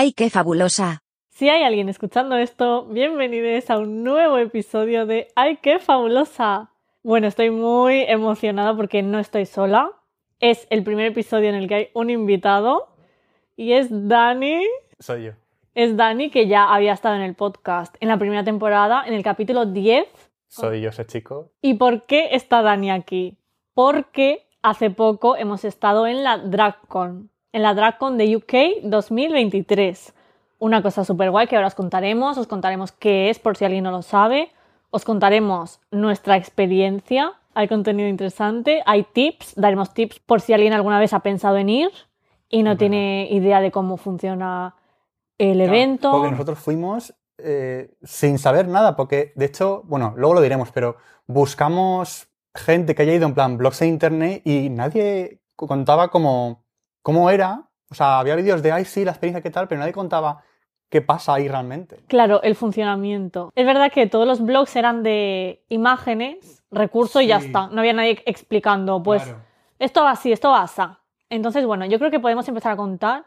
¡Ay, qué fabulosa! Si hay alguien escuchando esto, bienvenidos a un nuevo episodio de ¡Ay, qué fabulosa! Bueno, estoy muy emocionada porque no estoy sola. Es el primer episodio en el que hay un invitado y es Dani. Soy yo. Es Dani que ya había estado en el podcast en la primera temporada, en el capítulo 10. Soy yo ese chico. ¿Y por qué está Dani aquí? Porque hace poco hemos estado en la DragCon, en la DragCon de UK 2023. Una cosa súper guay que ahora os contaremos, os contaremos qué es por si alguien no lo sabe, os contaremos nuestra experiencia, hay contenido interesante, hay tips, daremos tips por si alguien alguna vez ha pensado en ir y no Bueno. tiene idea de cómo funciona el evento. Porque nosotros fuimos eh, sin saber nada, porque de hecho, bueno, luego lo diremos, pero buscamos gente que haya ido en plan blogs de internet y nadie contaba cómo, cómo era. O sea, había vídeos de, ay, sí, la experiencia, qué tal, pero nadie contaba qué pasa ahí realmente. Claro, el funcionamiento. Es verdad que todos los blogs eran de imágenes, recurso y ya está. No había nadie explicando, pues Claro. esto va así, esto va así. Entonces, bueno, yo creo que podemos empezar a contar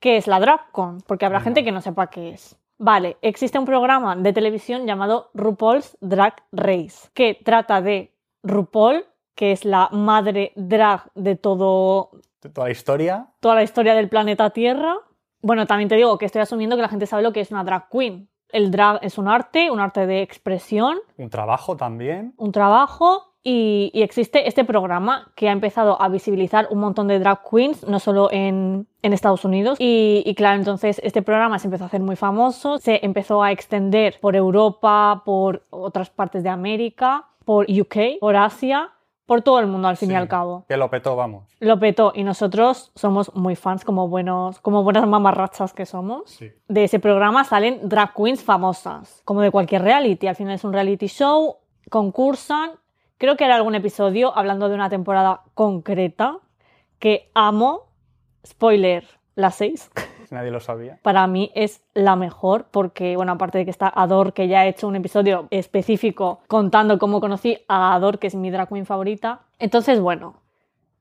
qué es la DragCon, porque habrá Venga. gente que no sepa qué es. Vale, existe un programa de televisión llamado RuPaul's Drag Race, que trata de RuPaul, que es la madre drag de todo, Toda la historia, toda la historia del planeta Tierra. Bueno, también te digo que estoy asumiendo que la gente sabe lo que es una drag queen. El drag es un arte, un arte de expresión, un trabajo también. un trabajo y, y existe este programa que ha empezado a visibilizar un montón de drag queens, no solo en, en Estados Unidos. Y, y claro, entonces este programa se empezó a hacer muy famoso, se empezó a extender por Europa, por otras partes de América, por UK, por Asia, por todo el mundo al fin y al cabo. Que lo petó, vamos. Lo petó y nosotros somos muy fans como buenos, como buenas mamarrachas que somos. Sí. De ese programa salen drag queens famosas, como de cualquier reality. Al final es un reality show, concursan. Creo que era algún episodio hablando de una temporada concreta que amo. Spoiler, la 6. Nadie lo sabía. Para mí es la mejor porque, bueno, aparte de que está Ador, que ya ha hecho un episodio específico contando cómo conocí a Ador, que es mi drag queen favorita. Entonces, bueno,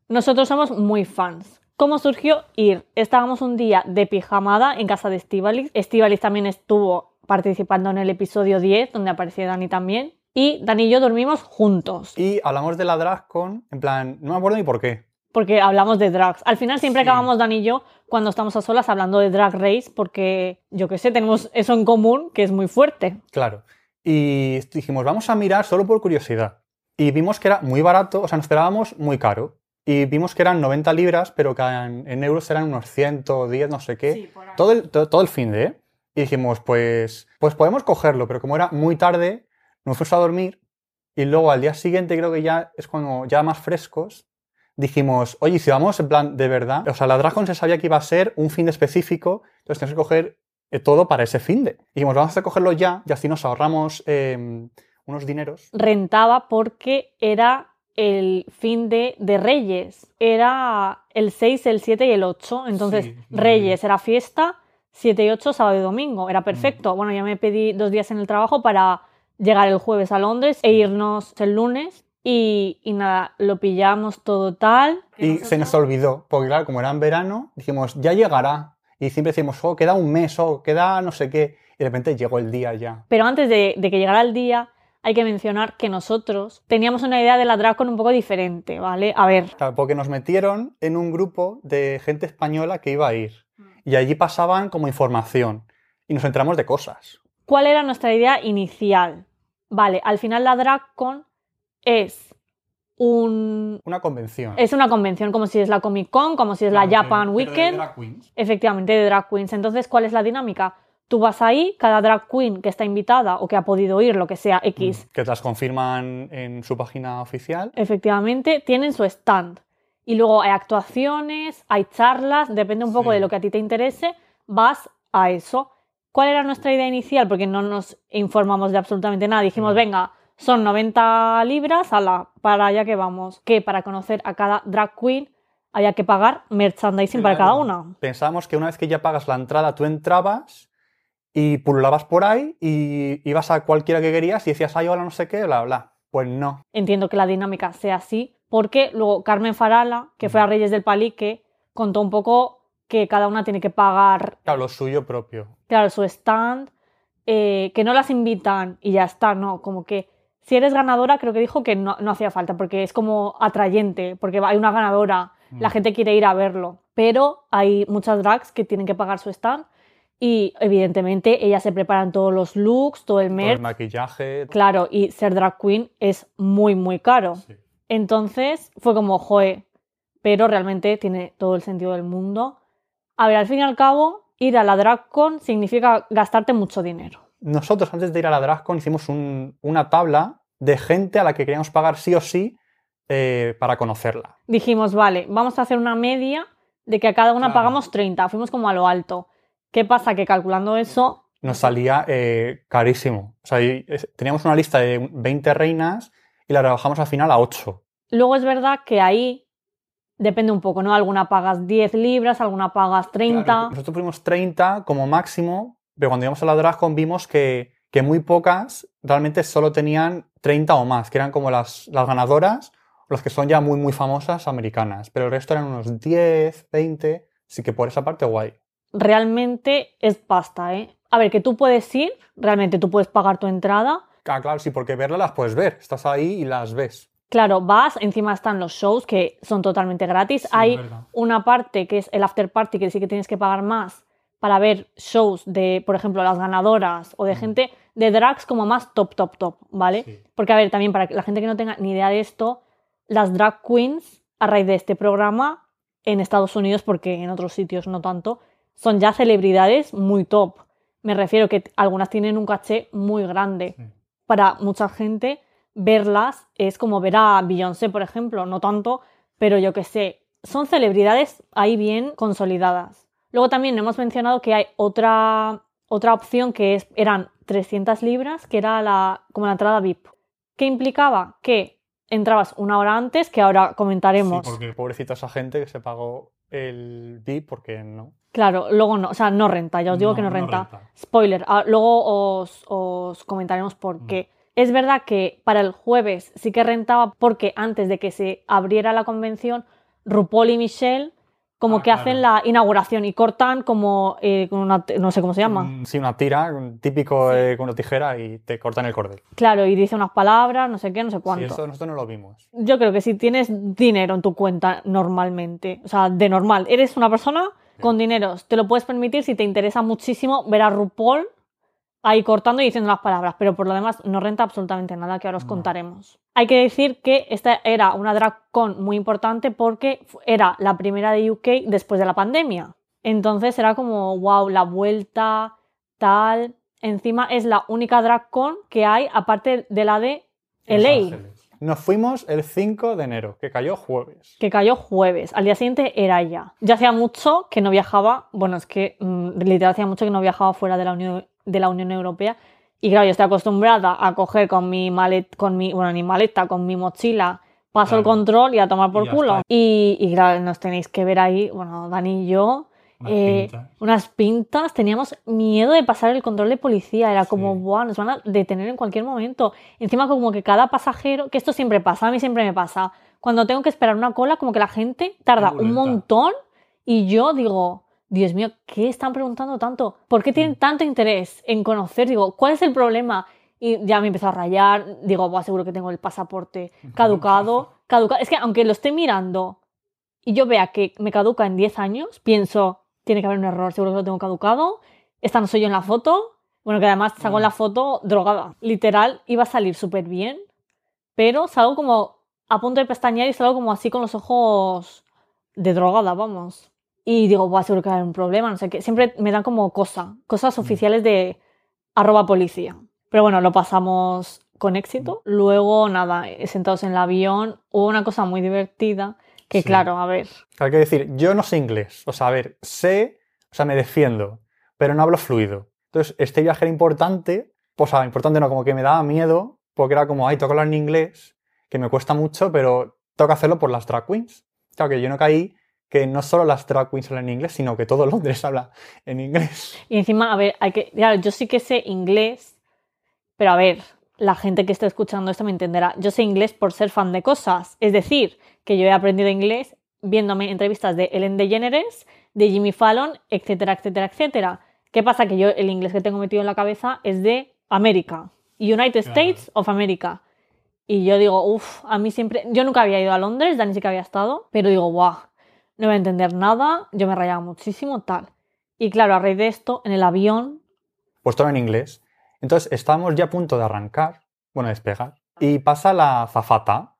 nosotros somos muy fans. ¿Cómo surgió ir? Estábamos un día de pijamada en casa de Estivalis. Estivalis también estuvo participando en el episodio 10, donde apareció Dani también. Y Dani y yo dormimos juntos, Y hablamos de la DragCon, en plan, no me acuerdo ni por qué. Porque hablamos de drags. Al final siempre Sí. acabamos Dani y yo cuando estamos a solas hablando de Drag Race, porque yo qué sé, tenemos eso en común que es muy fuerte. Claro. Y dijimos, vamos a mirar solo por curiosidad. Y vimos que era muy barato, o sea, nos esperábamos muy caro. Y vimos que eran 90 libras, pero que en, en euros eran unos 110, no sé qué. todo, el, to- todo, el fin de, ¿eh? Y dijimos, pues, pues podemos cogerlo, pero como era muy tarde, nos fuimos a dormir. Y luego al día siguiente, creo que ya es cuando ya más frescos, dijimos, oye, ¿y si vamos en plan de verdad, o sea, la Dragon se sabía que iba a ser un fin de específico, entonces tenemos que coger eh, todo para ese fin de. Y dijimos, vamos a cogerlo ya y así nos ahorramos eh, unos dineros. Rentaba porque era el fin de, de Reyes. Era el 6, el 7 y el 8. Entonces, Sí, Reyes era fiesta, 7 y 8, sábado y domingo. Era perfecto. Bueno, ya me pedí dos días en el trabajo para llegar el jueves a Londres e irnos el lunes. Y, y nada, lo pillamos todo tal. Y se nos olvidó, porque claro, como era en verano, dijimos, ya llegará. Y siempre decimos, oh, queda un mes, o queda no sé qué. Y de repente llegó el día ya. Pero antes de, de que llegara el día, hay que mencionar que nosotros teníamos una idea de la DragCon un poco diferente, ¿vale? A ver, porque nos metieron en un grupo de gente española que iba a ir. Y allí pasaban como información. Y nos enteramos de cosas. ¿cuál era nuestra idea inicial? Vale, al final la DragCon es un... Una convención. Es una convención como si es la Comic Con, como si es la Japan Weekend, efectivamente de drag queens. Entonces, ¿cuál es la dinámica? Tú vas ahí, cada drag queen que está invitada o que ha podido ir, lo que sea, X, Que las confirman en su página oficial. efectivamente, tienen su stand. Y luego hay actuaciones, hay charlas, depende un poco Sí. de lo que a ti te interese, vas a eso. ¿Cuál era nuestra idea inicial? Porque no nos informamos de absolutamente nada. Dijimos, No. venga, son 90 libras, ala, para allá que vamos. Que para conocer a cada drag queen haya que pagar merchandising para cada una. Pensábamos que una vez que ya pagas la entrada, tú entrabas y pululabas por ahí y ibas a cualquiera que querías y decías, ay, hola, no sé qué, bla, bla. Pues no. Entiendo que la dinámica sea así, porque luego Carmen Farala, que fue a Reyes del Palique, contó un poco que cada una tiene que pagar, Claro, lo suyo propio. claro, su stand, eh, que no las invitan y ya está, no, como que si eres ganadora, creo que dijo que no, no hacía falta, porque es como atrayente, porque hay una ganadora, la Mm. gente quiere ir a verlo, pero hay muchas drags que tienen que pagar su stand y evidentemente ellas se preparan todos los looks, todo el Todo merch, el maquillaje. claro, y ser drag queen es muy, muy caro. Sí. Entonces fue como, joe, pero realmente tiene todo el sentido del mundo. A ver, al fin y al cabo, ir a la DragCon significa gastarte mucho dinero. Nosotros, antes de ir a la DragCon, hicimos un- una tabla de gente a la que queríamos pagar sí o sí eh, para conocerla. Dijimos, vale, vamos a hacer una media de que a cada una Claro. pagamos 30, fuimos como a lo alto. ¿Qué pasa? Que calculando eso, Nos salía eh, carísimo. O sea, teníamos una lista de 20 reinas y la rebajamos al final a 8. luego es verdad que ahí depende un poco, ¿no? Alguna pagas 10 libras, alguna pagas 30. Claro, nosotros pusimos 30 como máximo, pero cuando íbamos a la DragCon vimos que, que muy pocas realmente solo tenían 30 o más, que eran como las, las ganadoras, las que son ya muy, muy famosas americanas. Pero el resto eran unos 10, 20, así que por esa parte guay. Realmente es pasta, ¿eh? A ver, que tú puedes ir, realmente tú puedes pagar tu entrada. Ah, claro, sí, porque verlas las puedes ver. Estás ahí y las ves. Claro, vas, encima están los shows que son totalmente gratis. Hay una parte que es el after party que sí que tienes que pagar más para ver shows de, por ejemplo, las ganadoras o de Mm. gente de drags como más top, top, top, ¿vale? Sí. Porque, a ver, también para la gente que no tenga ni idea de esto, las drag queens, a raíz de este programa, en Estados Unidos, porque en otros sitios no tanto, son ya celebridades muy top. Me refiero que algunas tienen un caché muy grande. Sí. Para mucha gente, verlas es como ver a Beyoncé, por ejemplo, no tanto, pero yo que sé, son celebridades ahí bien consolidadas. Luego también hemos mencionado que hay otra, otra opción que es, eran 300 libras, que era la, como la entrada VIP. ¿Qué implicaba? Que entrabas una hora antes, que ahora comentaremos. Sí, porque pobrecita esa gente que se pagó el VIP porque no. Claro, luego no, o sea, no renta, ya os digo que no renta. Spoiler, ah, luego os, os comentaremos por Mm. qué. Es verdad que para el jueves sí que rentaba porque antes de que se abriera la convención, RuPaul y Michelle como Ah, que hacen la inauguración y cortan como eh, con una, no sé cómo se llama. Mm, Sí, una tira, un típico eh, con una tijera y te cortan el cordel. Claro, y dice unas palabras, no sé qué, no sé Sí, cuánto. eso nosotros no lo vimos. Yo creo que si tienes dinero en tu cuenta normalmente, o sea, de normal, eres una persona con dinero, te lo puedes permitir si te interesa muchísimo ver a RuPaul ahí cortando y diciendo las palabras, pero por lo demás no renta absolutamente nada que ahora os No. contaremos. Hay que decir que esta era una drag con muy importante porque era la primera de UK después de la pandemia. Entonces era como, wow, la vuelta, tal. Encima es la única drag con que hay aparte de la de LA. Nos fuimos el 5 de enero, que cayó jueves. que cayó jueves. Al día siguiente era ya. Ya hacía mucho que no viajaba, bueno, es que mm, literal hacía mucho que no viajaba fuera de la Unión, de la Unión Europea. Y claro, yo estoy acostumbrada a coger con mi maleta, con mi, bueno, ni maleta, con mi mochila, paso el control y a tomar por culo. Y, y claro, nos tenéis que ver ahí, bueno, Dani y yo, eh, unas pintas, teníamos miedo de pasar el control de policía, era como. Buah, nos van a detener en cualquier momento. Encima como que cada pasajero, que esto siempre pasa, a mí siempre me pasa, cuando tengo que esperar una cola, como que la gente tarda un montón y yo digo, Dios mío, ¿qué están preguntando tanto? ¿Por qué tienen tanto interés en conocer? Digo, ¿cuál es el problema? Y ya me empezó a rayar, digo, Buah, seguro que tengo el pasaporte caducado, caducado. Es que aunque lo esté mirando y yo vea que me caduca en 10 años, pienso, tiene que haber un error, seguro que lo tengo caducado, esta no soy yo en la foto, bueno, que además salgo en la foto drogada. Literal, iba a salir súper bien, pero salgo como a punto de pestañear y salgo como así con los ojos de drogada, vamos. Y digo, Buah, seguro que va a haber un problema, no sé qué. Siempre me dan como cosa, cosas oficiales de arroba policía. Pero bueno, lo pasamos con éxito. Luego, nada, eh, sentados en el avión, hubo una cosa muy divertida, que Sí. claro, a ver, Hay que decir, yo no sé inglés. O sea, a ver, sé, o sea, me defiendo, pero no hablo fluido. Entonces, este viaje era importante, o sea, importante no, como que me daba miedo, porque era como, ay, que hablar en inglés, que me cuesta mucho, pero tengo que hacerlo por las drag queens. Claro que yo no caí que no solo las drag queens hablan en inglés, sino que todo Londres habla en inglés. Y encima, a ver, hay que. Claro, yo sí que sé inglés, pero a ver, la gente que esté escuchando esto me entenderá. Yo sé inglés por ser fan de cosas. Es decir, que yo he aprendido inglés viéndome entrevistas de Ellen DeGeneres, de Jimmy Fallon, etcétera, etcétera, etcétera. ¿Qué pasa? Que yo el inglés que tengo metido en la cabeza es de América, United Claro. States of America. Y yo digo, uff, a mí siempre. Yo nunca había ido a Londres, Dani sí que había estado, pero digo, guau, no voy a entender nada, yo me rayaba muchísimo, tal. Y claro, a raíz de esto, en el avión, Pues todo en inglés. Entonces estábamos ya a punto de arrancar, bueno, despegar, y pasa la zafata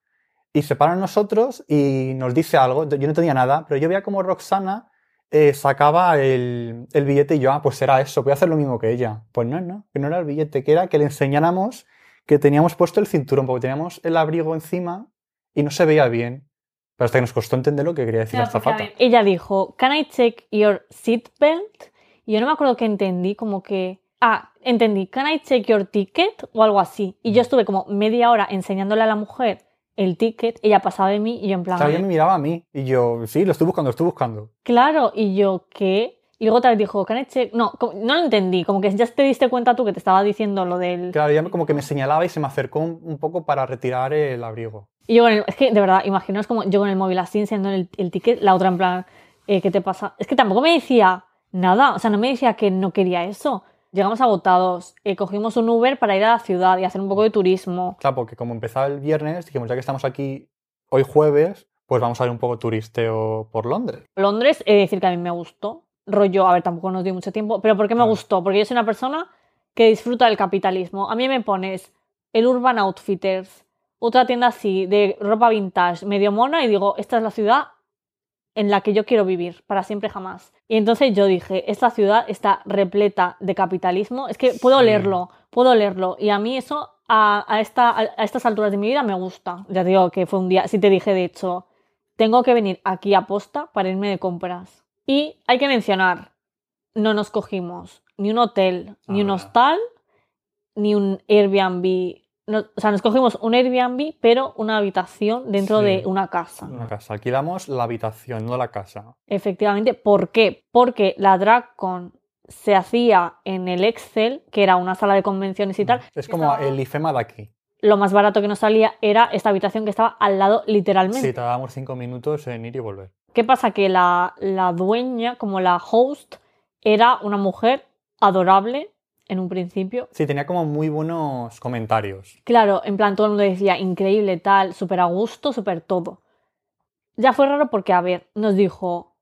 y se para nosotros y nos dice algo. Yo no entendía nada, pero yo veía como Roxana eh, sacaba el, el billete y yo, ah, pues era eso, voy a hacer lo mismo que ella. Pues no, no, que no era el billete, que era que le enseñáramos que teníamos puesto el cinturón, porque teníamos el abrigo encima y no se veía bien. Pero hasta que nos costó entender lo que quería decir la zafata. ella dijo, ¿Can I check your seatbelt? Y yo no me acuerdo que entendí, como que. Ah, entendí, ¿Can I check your ticket? O algo así. Y yo estuve como media hora enseñándole a la mujer el ticket, ella pasaba de mí y yo en plan. O sea, ella me miraba a mí y yo, sí, lo estoy buscando, lo estoy buscando. Claro, y yo, ¿qué? Y luego otra vez dijo, ¿Can I check? No, no lo entendí, como que ya te diste cuenta tú que te estaba diciendo lo del. Claro, ella como que me señalaba y se me acercó un, un poco para retirar el abrigo. Y yo con el, es que de verdad, imaginaos como yo con el móvil así enseñando el, el ticket, la otra en plan, eh, ¿qué te pasa? Es que tampoco me decía nada, o sea, no me decía que no quería eso. Llegamos agotados, eh, cogimos un Uber para ir a la ciudad y hacer un poco de turismo. Claro, porque como empezaba el viernes, dijimos, ya que estamos aquí hoy jueves, pues vamos a ir un poco turisteo por Londres. Londres, he de decir que a mí me gustó. Rollo, a ver, tampoco nos dio mucho tiempo, pero ¿por qué me Claro. gustó? Porque yo soy una persona que disfruta del capitalismo. A mí me pones el Urban Outfitters, otra tienda así, de ropa vintage, medio mona, y digo, esta es la ciudad en la que yo quiero vivir, para siempre jamás. Y entonces yo dije, esta ciudad está repleta de capitalismo, es que puedo Sí. leerlo, puedo leerlo, y a mí eso a, a esta, a a estas alturas de mi vida me gusta. Ya te digo que fue un día, si te dije de hecho, tengo que venir aquí a posta para irme de compras. Y hay que mencionar, no nos cogimos ni un hotel, ni un Ah. hostal, ni un Airbnb. No- o sea, nos cogimos un Airbnb, pero una habitación dentro Sí. de una casa. Una casa. Alquilamos la habitación, no la casa. Efectivamente. ¿Por qué? Porque la DragCon se hacía en el Excel, que era una sala de convenciones y tal. Es como Estaba- el IFEMA de aquí. Lo más barato que nos salía era esta habitación que estaba al lado literalmente. Sí, tardábamos cinco minutos en ir y volver. ¿Qué pasa? Que la, la dueña, como la host, era una mujer adorable en un principio. Sí, tenía como muy buenos comentarios. Claro, en plan todo el mundo decía increíble, tal, súper a gusto, súper todo. Ya fue raro porque, a ver, nos dijo,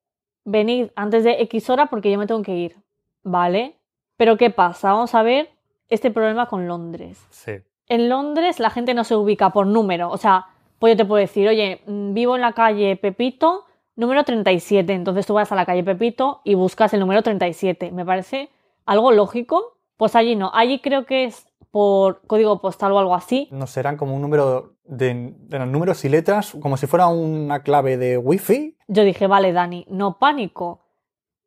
venid antes de X hora porque yo me tengo que ir. ¿Vale? Pero ¿qué pasa? Vamos a ver este problema con Londres. Sí. En Londres la gente no se ubica por número. O sea, pues yo te puedo decir, oye, mm, vivo en la calle Pepito, número 37. Entonces tú vas a la calle Pepito y buscas el número 37. Me parece algo lógico. Pues allí no. Allí creo que es por código postal o algo así. No serán como un número de, de números y letras, como si fuera una clave de wifi. Yo dije, vale, Dani, no pánico.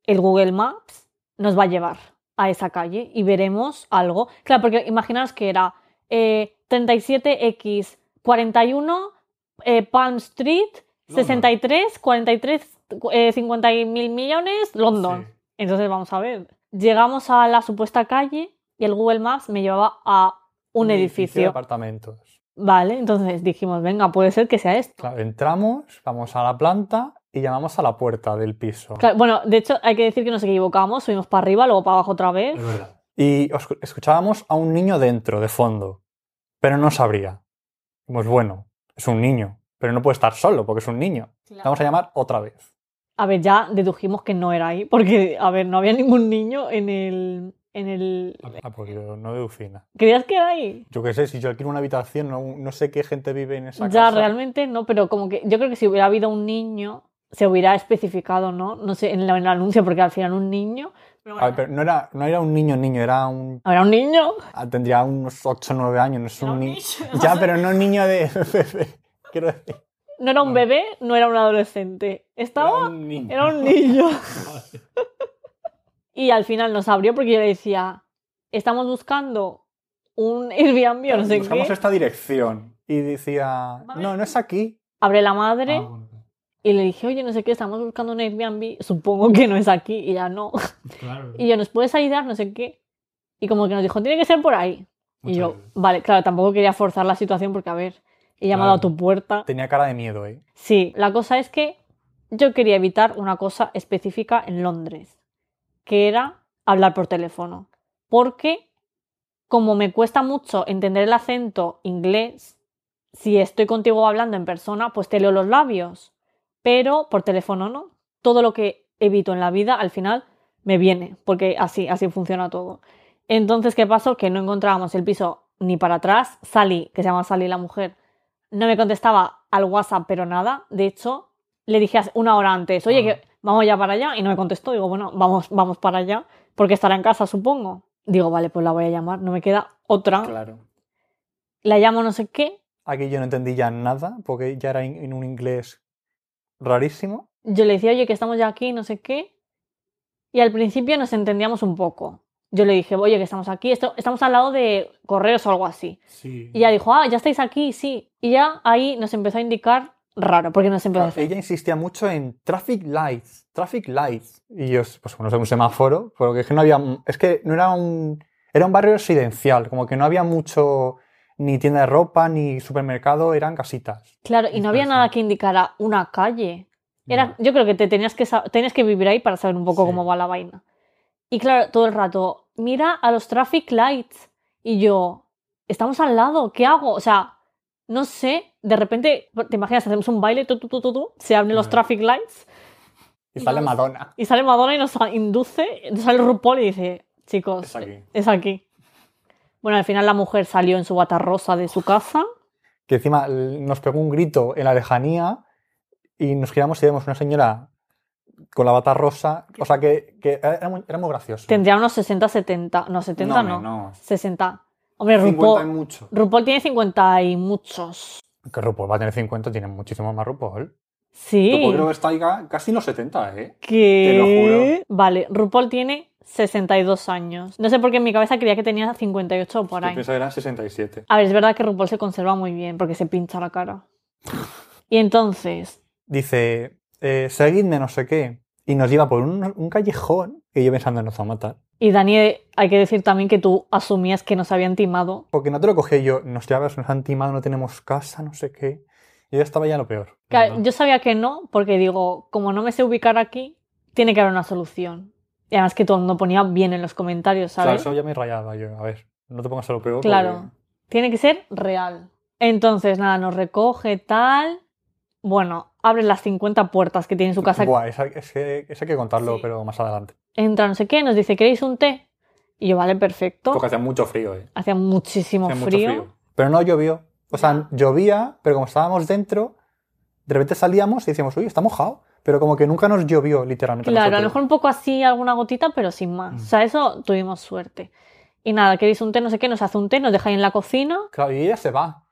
El Google Maps nos va a llevar a esa calle y veremos algo. Claro, porque imaginaos que era eh, 37X 41 eh, Palm Street London. 63 43 eh, 50 mil millones London. Entonces vamos a ver. Llegamos a la supuesta calle y el Google Maps me llevaba a un, de edificio. apartamentos. Vale, entonces dijimos, venga, puede ser que sea esto. Claro, entramos, vamos a la planta y llamamos a la puerta del piso. Claro, bueno, de hecho hay que decir que nos equivocamos, subimos para arriba, luego para abajo otra vez. verdad. Y os- escuchábamos a un niño dentro, de fondo, pero no sabría. Pues bueno, es un niño, pero no puede estar solo porque es un niño. Vamos a llamar otra vez. A ver, ya dedujimos que no era ahí, porque, a ver, no había ningún niño en el... En el... Ah, porque yo no deducí nada. ¿Creías que era ahí? Yo qué sé, si yo alquilo una habitación, no, no sé qué gente vive en esa Ya, casa. realmente no, pero como que yo creo que si hubiera habido un niño, se hubiera especificado, ¿no? No sé, en, el- en el anuncio, porque al final un niño... Pero A ver, pero no era, no era un niño niño, era un... ¿Habrá un niño? ah, Tendría unos 8 o 9 años, no es Era un un niño. niño. Ya, pero no un niño de... Quiero decir. No era un No. bebé, no era un adolescente. Estaba... niño. Era un niño. Y al final nos abrió porque yo le decía, estamos buscando un Airbnb o no sé Buscamos qué. esta dirección. Y decía, Vale. no, no es aquí. Abre la madre Ah, bueno, y le dije, oye, no sé qué, estamos buscando un Airbnb, supongo que no es aquí. Y ya no. claro. Y yo, ¿nos puedes ayudar? No sé qué. Y como que nos dijo, tiene que ser por ahí. Y yo, vale, claro, tampoco quería forzar la situación porque, a ver, he llamado a tu puerta. Tenía cara de miedo, ¿eh? Sí, la cosa es que yo quería evitar una cosa específica en Londres, que era hablar por teléfono. Porque como me cuesta mucho entender el acento inglés, si estoy contigo hablando en persona, pues te leo los labios. Pero por teléfono no. Todo lo que evito en la vida al final me viene, porque así, así funciona todo. Entonces, ¿qué pasó? Que no encontrábamos el piso ni para atrás. Sally, que se llama Sally la mujer, no me contestaba al WhatsApp, pero nada. De hecho, le dije una hora antes, oye, Ah. que vamos ya para allá, y no me contestó. Digo, bueno, vamos, vamos para allá, porque estará en casa, supongo. Digo, vale, pues la voy a llamar, no me queda otra. Claro. La llamo no sé qué. Aquí yo no entendí ya nada, porque ya era en, en un inglés rarísimo. Yo le decía, oye, que estamos ya aquí, no sé qué. Y al principio nos entendíamos un poco. Yo le dije, oye, que estamos aquí, esto, estamos al lado de correos o algo así. Sí. Y ella dijo, ah, ya estáis aquí, sí. Y ya ahí nos empezó a indicar raro, porque nos empezó a decir, Ella insistía mucho en traffic lights, traffic lights. Y yo, pues bueno, no sé, un semáforo, porque es que no había, es que no era un, era un barrio residencial, como que no había mucho, ni tienda de ropa, ni supermercado, eran casitas. claro, y no había nada que indicara una calle. Era, No. yo creo que te tenías que, tenías que vivir ahí para saber un poco Sí. cómo va la vaina. Y claro, todo el rato, mira a los traffic lights. Y yo, estamos al lado, ¿qué hago? O sea, no sé, de repente, te imaginas, hacemos un baile, tú, tú, tú, tú, tú, se abren los traffic lights Y sale. Madonna. y sale Madonna y nos induce, sale RuPaul y dice, chicos, Es aquí. es aquí. Bueno, al final la mujer salió en su bata rosa de su casa. Que encima nos pegó un grito en la lejanía y nos giramos y vemos una señora con la bata rosa. O sea, que, que era, muy, era muy gracioso. Tendría unos 60, 70, no, 70 no, menos. 60. Hombre, 50 y RuPaul, mucho. RuPaul tiene 50 y muchos. Que RuPaul va a tener 50, tiene muchísimo más RuPaul. Sí. RuPaul creo que está ahí casi en los 70, ¿eh? ¿Qué? Te lo juro. Vale, RuPaul tiene 62 años. No sé por qué en mi cabeza creía que tenía 58 o por Yo ahí. pensaba que eran 67. A ver, es verdad que RuPaul se conserva muy bien porque se pincha la cara. Y entonces, Dice, eh, seguidme, no sé qué. Y nos lleva por un, un callejón que yo pensando nos va a matar. y Dani, hay que decir también que tú asumías que nos habían timado. Porque no te lo cogí yo, nos llevas, nos han timado, no tenemos casa, no sé qué. Yo ya estaba ya lo peor. No. Yo sabía que no, porque digo, como no me sé ubicar aquí, tiene que haber una solución. Y además que todo el mundo ponía bien en los comentarios, Claro, ¿sabes? eso ya me rayaba yo. A ver, no te pongas a lo peor. Claro. Tiene que ser real. Entonces, nada, nos recoge tal. Bueno, abre las 50 puertas que tiene en su casa. Buah, esa- es que, eso hay que contarlo, Sí. pero más adelante. Entra no sé qué, nos dice, ¿queréis un té? Y yo, vale, perfecto. Porque hacía mucho frío, ¿eh? Hacía muchísimo Hacía mucho frío. Pero no llovió. O sea, llovía, pero como estábamos dentro, de repente salíamos y decíamos, uy, está mojado. Pero como que nunca nos llovió, literalmente. Claro, a lo mejor un poco así, alguna gotita, pero sin más. Mm. O sea, eso tuvimos suerte. Y nada, queréis un té, no sé qué, nos hace un té, nos deja ahí en la cocina. Claro, y ella se va.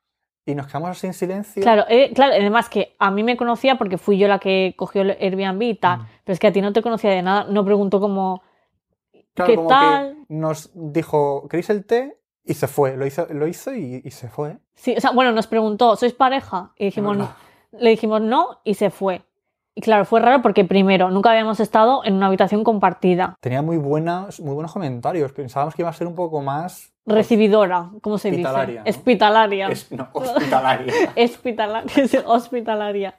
Y nos quedamos en silencio. Claro, eh, claro, además que a mí me conocía porque fui yo la que cogió el Airbnb y tal, Mm. pero es que a ti no te conocía de nada, no preguntó como, Claro, ¿qué como tal? que nos dijo, ¿queréis el té? Y se fue. Lo hizo, lo hizo y, y se fue. Sí, o sea, bueno, nos preguntó, ¿sois pareja? Y dijimos, le dijimos no y se fue. Y claro, fue raro porque primero, nunca habíamos estado en una habitación compartida. Tenía muy, buenas, muy buenos comentarios. Pensábamos que iba a ser un poco más... Recibidora, ¿cómo se dice? ¿no? Hospitalaria. es- no, hospitalaria. Hospitalaria, hospitalaria.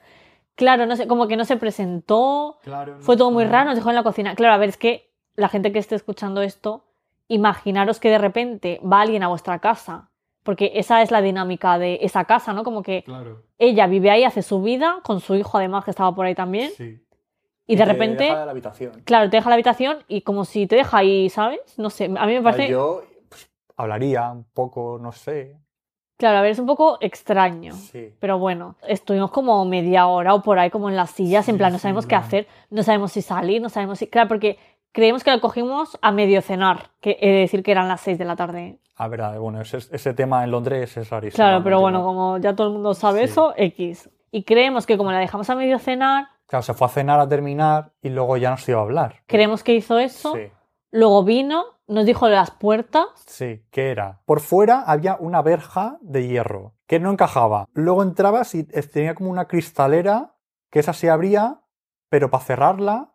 Claro, no sé, como que no se presentó, claro. fue todo muy raro, nos dejó en la cocina. Claro, a ver, es que la gente que esté escuchando esto, imaginaros que de repente va alguien a vuestra casa, porque esa es la dinámica de esa casa, ¿no? Como que Claro. ella vive ahí, hace su vida, con su hijo además que estaba por ahí también, Sí. y de te repente, deja de la habitación. claro, te deja la habitación y como si te deja ahí, ¿sabes? No sé, a mí me parece, Yo pues, hablaría un poco, no sé. claro, a ver, es un poco extraño. Sí. Pero bueno, estuvimos como media hora o por ahí como en las sillas, en Sí, plan, no sí, sabemos qué no. hacer, no sabemos si salir, no sabemos si... Claro, porque creemos que lo cogimos a medio cenar, que he de decir que eran las 6 de la tarde. Ah, bueno, ese, ese tema en Londres es rarísimo. Claro, pero bueno, como ya todo el mundo sabe Sí. eso, X. Y creemos que como la dejamos a medio cenar, Claro, se fue a cenar a terminar y luego ya nos iba a hablar. creemos que hizo eso, Sí, luego vino, nos dijo las puertas, sí, ¿qué era? Por fuera había una verja de hierro que no encajaba. Luego entrabas y tenía como una cristalera que esa se abría, pero para cerrarla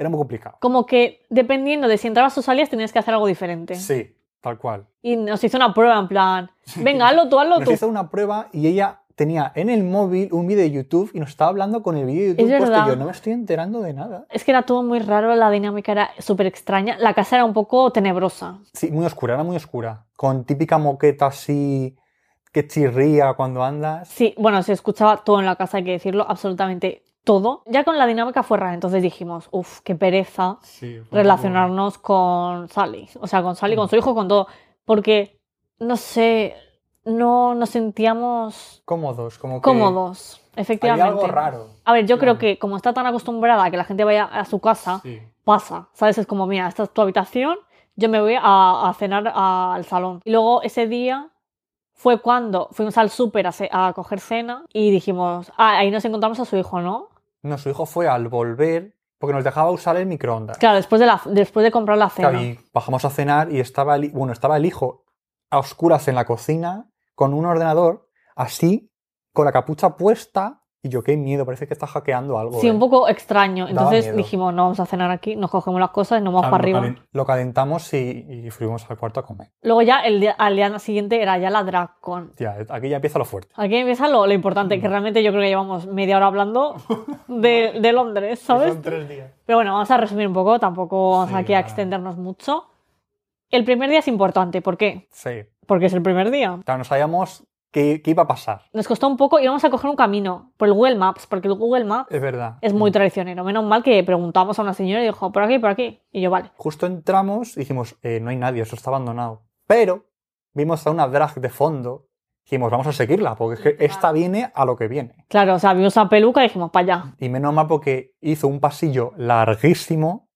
era muy complicado. como que dependiendo de si entrabas o salías tenías que hacer algo diferente. Sí, tal cual. Y nos hizo una prueba en plan, venga, hazlo tú, hazlo Nos tú. hizo una prueba y ella tenía en el móvil un vídeo de YouTube y nos estaba hablando con el vídeo de YouTube Es puesto yo no me estoy enterando de nada. Es que era todo muy raro, la dinámica era súper extraña. La casa era un poco tenebrosa. Sí, muy oscura, era muy oscura. Con típica moqueta así que chirría cuando andas. Sí, bueno, se escuchaba todo en la casa, hay que decirlo, absolutamente todo. Ya con la dinámica fue rara, entonces dijimos, uff, qué pereza relacionarnos con Sally. O sea, con Sally, con su hijo, con todo. Porque, no sé, no nos sentíamos Cómodos, como que cómodos, Hay efectivamente. algo raro. A ver, yo creo que como está tan acostumbrada a que la gente vaya a su casa, Sí. pasa, ¿sabes? Es como, mira, esta es tu habitación, yo me voy a, a cenar al salón. Y luego ese día fue cuando fuimos al súper a, coger cena y dijimos, ah, ahí nos encontramos a su hijo, ¿no? No, su hijo fue al volver porque nos dejaba usar el microondas. Claro, después de, la, después de comprar la cena. Claro, y bajamos a cenar y estaba el, bueno, estaba el hijo a oscuras en la cocina con un ordenador así, con la capucha puesta. Y yo, qué miedo, parece que está hackeando algo. Sí, ¿eh? un poco extraño. Entonces dijimos, no vamos a cenar aquí, nos cogemos las cosas y nos vamos para arriba. calen- Lo calentamos y, y fuimos al cuarto a comer. Luego ya el día, al día siguiente era ya la DragCon. Ya, aquí ya empieza lo fuerte. Aquí empieza lo, lo importante, que Mm. realmente yo creo que llevamos media hora hablando de, de Londres, ¿sabes? Son tres días. Pero bueno, vamos a resumir un poco, tampoco vamos Sí, aquí a extendernos mucho. El primer día es importante, ¿por qué? Sí. Porque es el primer día. Claro, no sabíamos qué, qué iba a pasar. Nos costó un poco, íbamos a coger un camino por el Google Maps, porque el Google Maps Es verdad. es muy traicionero. Menos mal que preguntamos a una señora y dijo, por aquí, por aquí. Y yo, vale. Justo entramos y dijimos, eh, no hay nadie, eso está abandonado. Pero vimos a una drag de fondo. Dijimos, vamos a seguirla, porque es que esta viene a lo que viene. Claro, o sea, vimos a peluca y dijimos, para allá. Y menos mal porque hizo un pasillo larguísimo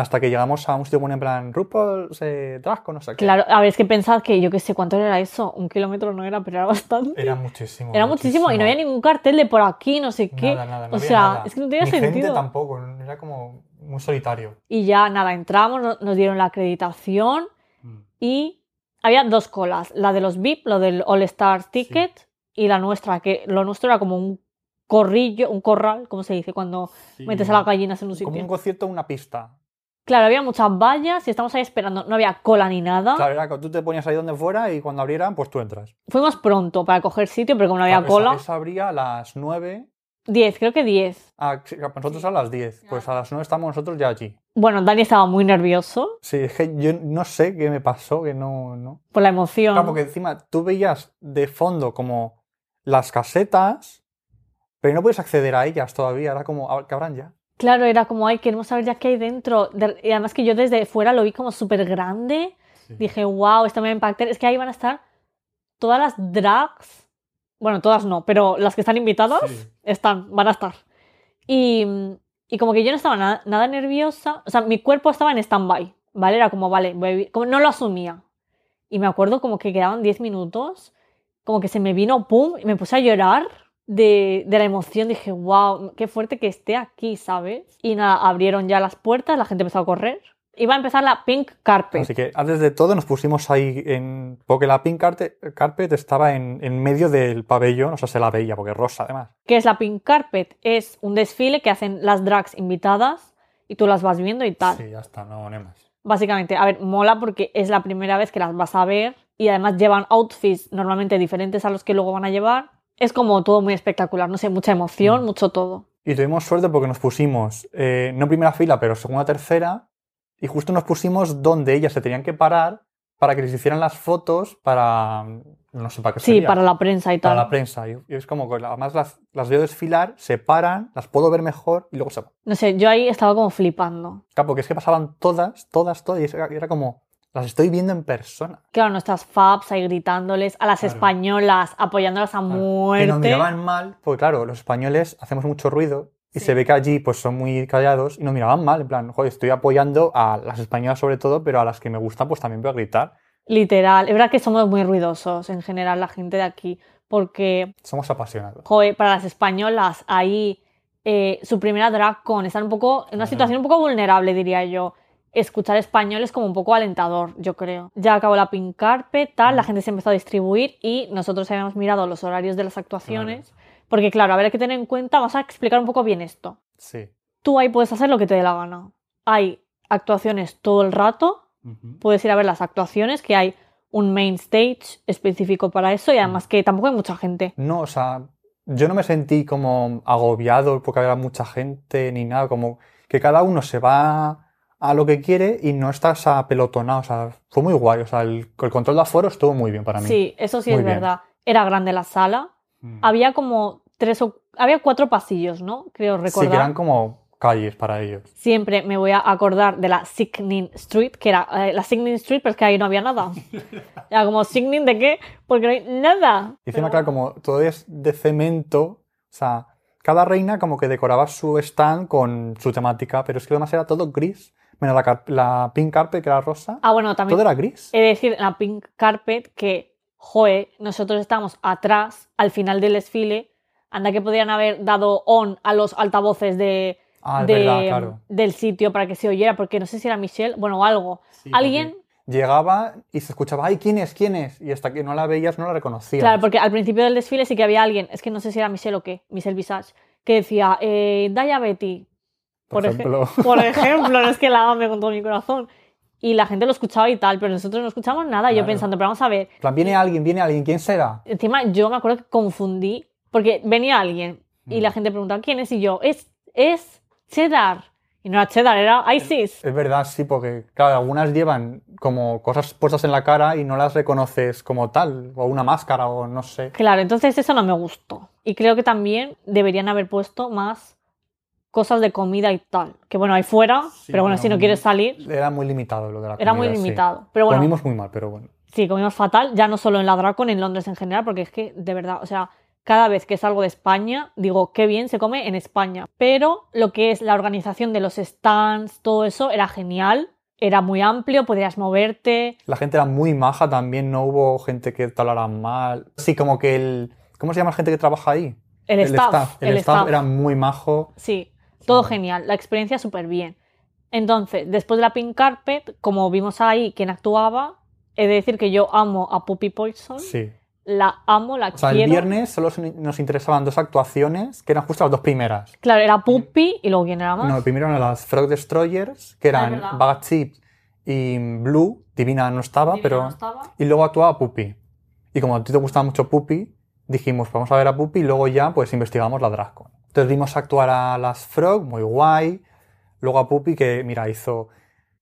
hasta que llegamos a un sitio bueno en plan RuPaul se drag con no sé qué. Claro, a ver, es que pensad que yo qué sé cuánto era eso. Un kilómetro no era, pero era bastante. Era muchísimo. Era muchísimo y no había ningún cartel de por aquí, no sé qué. Nada, nada, no o había sea, nada. es que no tenía Ni gente sentido. tampoco, era como muy solitario. Y ya nada, entramos, no- nos dieron la acreditación y había dos colas, la de los VIP, lo del All Stars Ticket y la nuestra, que lo nuestro era como un corrillo, un corral, ¿cómo se dice? Cuando metes a las gallinas en un Como sitio. un concierto, una pista. Claro, había muchas vallas y estamos ahí esperando, no había cola ni nada. Claro, era que tú te ponías ahí donde fuera y cuando abrieran, pues tú entras. Fuimos pronto para coger sitio, pero como no había Claro, esa- cola, Esa, abría a las 9. 10, creo que 10. Ah, sí, nosotros a las 10. Pues a las 9 estamos nosotros ya allí. Bueno, Dani estaba muy nervioso Sí, es que yo no sé qué me pasó, que no. no. por la emoción. Claro, porque encima tú veías de fondo como las casetas, pero no puedes acceder a ellas todavía. Era como, "Ah, que abran ya. Claro, era como, ay, queremos saber ya qué hay dentro. De- y además que yo desde fuera lo vi como súper grande. Dije, wow, esto me va a impactar. Es que ahí van a estar todas las drags. Bueno, todas no, pero las que están invitadas Sí. están, van a estar. Y, y como que yo no estaba nada, nada nerviosa. O sea, mi cuerpo estaba en stand-by, ¿vale? Era como, vale, voy como no lo asumía. Y me acuerdo como que quedaban 10 minutos, como que se me vino, pum, y me puse a llorar de, de la emoción. Dije, wow, qué fuerte que esté aquí, ¿sabes? Y nada, abrieron ya las puertas, la gente empezó a correr. Iba a empezar la pink carpet. Así que antes de todo nos pusimos ahí en. Porque la pink carpet estaba en, en medio del pabellón, o sea, se la veía, porque es rosa además. ¿Qué es la Pink Carpet? Es un desfile que hacen las drags invitadas y tú las vas viendo y tal. Sí, ya está, no, no más. Básicamente, a ver, mola porque es la primera vez que las vas a ver y además llevan outfits normalmente diferentes a los que luego van a llevar. Es como todo muy espectacular, no sé, mucha emoción, Mm. mucho todo. Y tuvimos suerte porque nos pusimos, eh, no primera fila, pero segunda, tercera, y justo nos pusimos donde ellas se tenían que parar para que les hicieran las fotos para. No sé para qué Sí, sería. para la prensa y para tal. la prensa. Y, y es como que además las, las veo desfilar, se paran, las puedo ver mejor y luego se van. No sé, yo ahí estaba como flipando. Claro, porque es que pasaban todas, todas, todas, y era como, las estoy viendo en persona. Claro, nuestras fabs ahí gritándoles, a las Claro. españolas apoyándolas a nos muerte. miraban mal, porque claro, los españoles hacemos mucho ruido y Sí. se ve que allí pues son muy callados y nos miraban mal, en plan, joder, estoy apoyando a las españolas sobre todo, pero a las que me gustan pues también voy a gritar. Literal, es verdad que somos muy ruidosos en general la gente de aquí, porque Somos apasionados. Joder, para las españolas, ahí eh, su primera drag con, están un poco, en una Claro. situación un poco vulnerable, diría yo. Escuchar español es como un poco alentador, yo creo. Ya acabó la pink carpet, tal, la Mm. gente se empezó a distribuir y nosotros habíamos mirado los horarios de las actuaciones. Porque, claro, a ver, hay que tener en cuenta, vamos a explicar un poco bien esto. Sí. Tú ahí puedes hacer lo que te dé la gana. Hay actuaciones todo el rato, puedes ir a ver las actuaciones, que hay un main stage específico para eso y además que tampoco hay mucha gente. No, o sea, yo no me sentí como agobiado porque había mucha gente ni nada, como que cada uno se va a lo que quiere y no estás apelotonado, o sea, fue muy guay, o sea, el, el control de aforo estuvo muy bien para mí. Sí, eso sí Muy es bien. verdad. Era grande la sala. Mm. Había como tres o había cuatro pasillos, ¿no? Creo Sí, recordar. que eran como calles para ellos. Siempre me voy a acordar de la Signin Street, que era eh, la Signin Street, pero es que ahí no había nada. Era como Signin de qué? Porque no hay nada. Y encima, Pero- claro, como todo es de cemento, o sea, cada reina como que decoraba su stand con su temática, pero es que además era todo gris, menos la, la pink carpet que era rosa, Ah, bueno, también todo era gris. de decir la Pink Carpet que, joe, nosotros estábamos atrás, al final del desfile. Anda que podrían haber dado on a los altavoces de, Ah, es de- verdad, claro. del sitio para que se oyera, porque no sé si era Michelle, bueno, o algo. Sí, Alguien, Llegaba y se escuchaba, ay, ¿quién es? ¿Quién es? Y hasta que no la veías no la reconocías. claro, porque al principio del desfile sí que había alguien, es que no sé si era Michelle o qué, Michelle Visage, que decía, eh, Daya Betty, por, por ej- ejemplo. por ejemplo, no es que la ame con todo mi corazón. Y la gente lo escuchaba y tal, pero nosotros no escuchamos nada. Yo Claro. pensando, pero vamos a ver, plan, viene alguien, viene alguien, ¿quién será? Encima, yo me acuerdo que confundí, porque venía alguien y Mm. la gente preguntaba quién es y yo, es, es Cheddar. Y no era Cheddar, era ISIS. Es verdad, sí, porque claro, algunas llevan como cosas puestas en la cara y no las reconoces como tal, o una máscara, o no sé. Claro, entonces eso no me gustó. Y creo que también deberían haber puesto más cosas de comida y tal. Que bueno, ahí fuera, Sí, pero bueno, si no quieres salir, Era muy limitado lo de la era muy comida, sí. limitado. Pero bueno, Comimos muy mal, pero bueno. sí, comimos fatal, ya no solo en la Dracon, en Londres en general, porque es que, de verdad, o sea, cada vez que salgo de España, digo, qué bien se come en España. Pero lo que es la organización de los stands, todo eso, era genial, era muy amplio, podías moverte. La gente era muy maja también, no hubo gente que te hablara mal. Sí, como que el... ¿Cómo se llama la gente que trabaja ahí? El, staff, El, staff, era muy majo. Sí, todo genial, la experiencia súper bien. Entonces, después de la Pink Carpet, como vimos ahí quién actuaba, he de decir que yo amo a Puppy Poison, Sí. la amo, la O sea, el quiero. viernes solo nos interesaban dos actuaciones, que eran justo las dos primeras. Claro, era Puppy y luego quién era más. No, el primero eran las Frog Destroyers, que Ah, eran Chip y Blue. Divina no estaba, Divina pero... no estaba. Y luego actuaba Puppy. Y como a ti te gustaba mucho Puppy, dijimos, vamos a ver a Puppy y luego ya pues investigamos la Dragcon. Entonces vimos actuar a las Frog, muy guay. Luego a Puppy, que mira, hizo...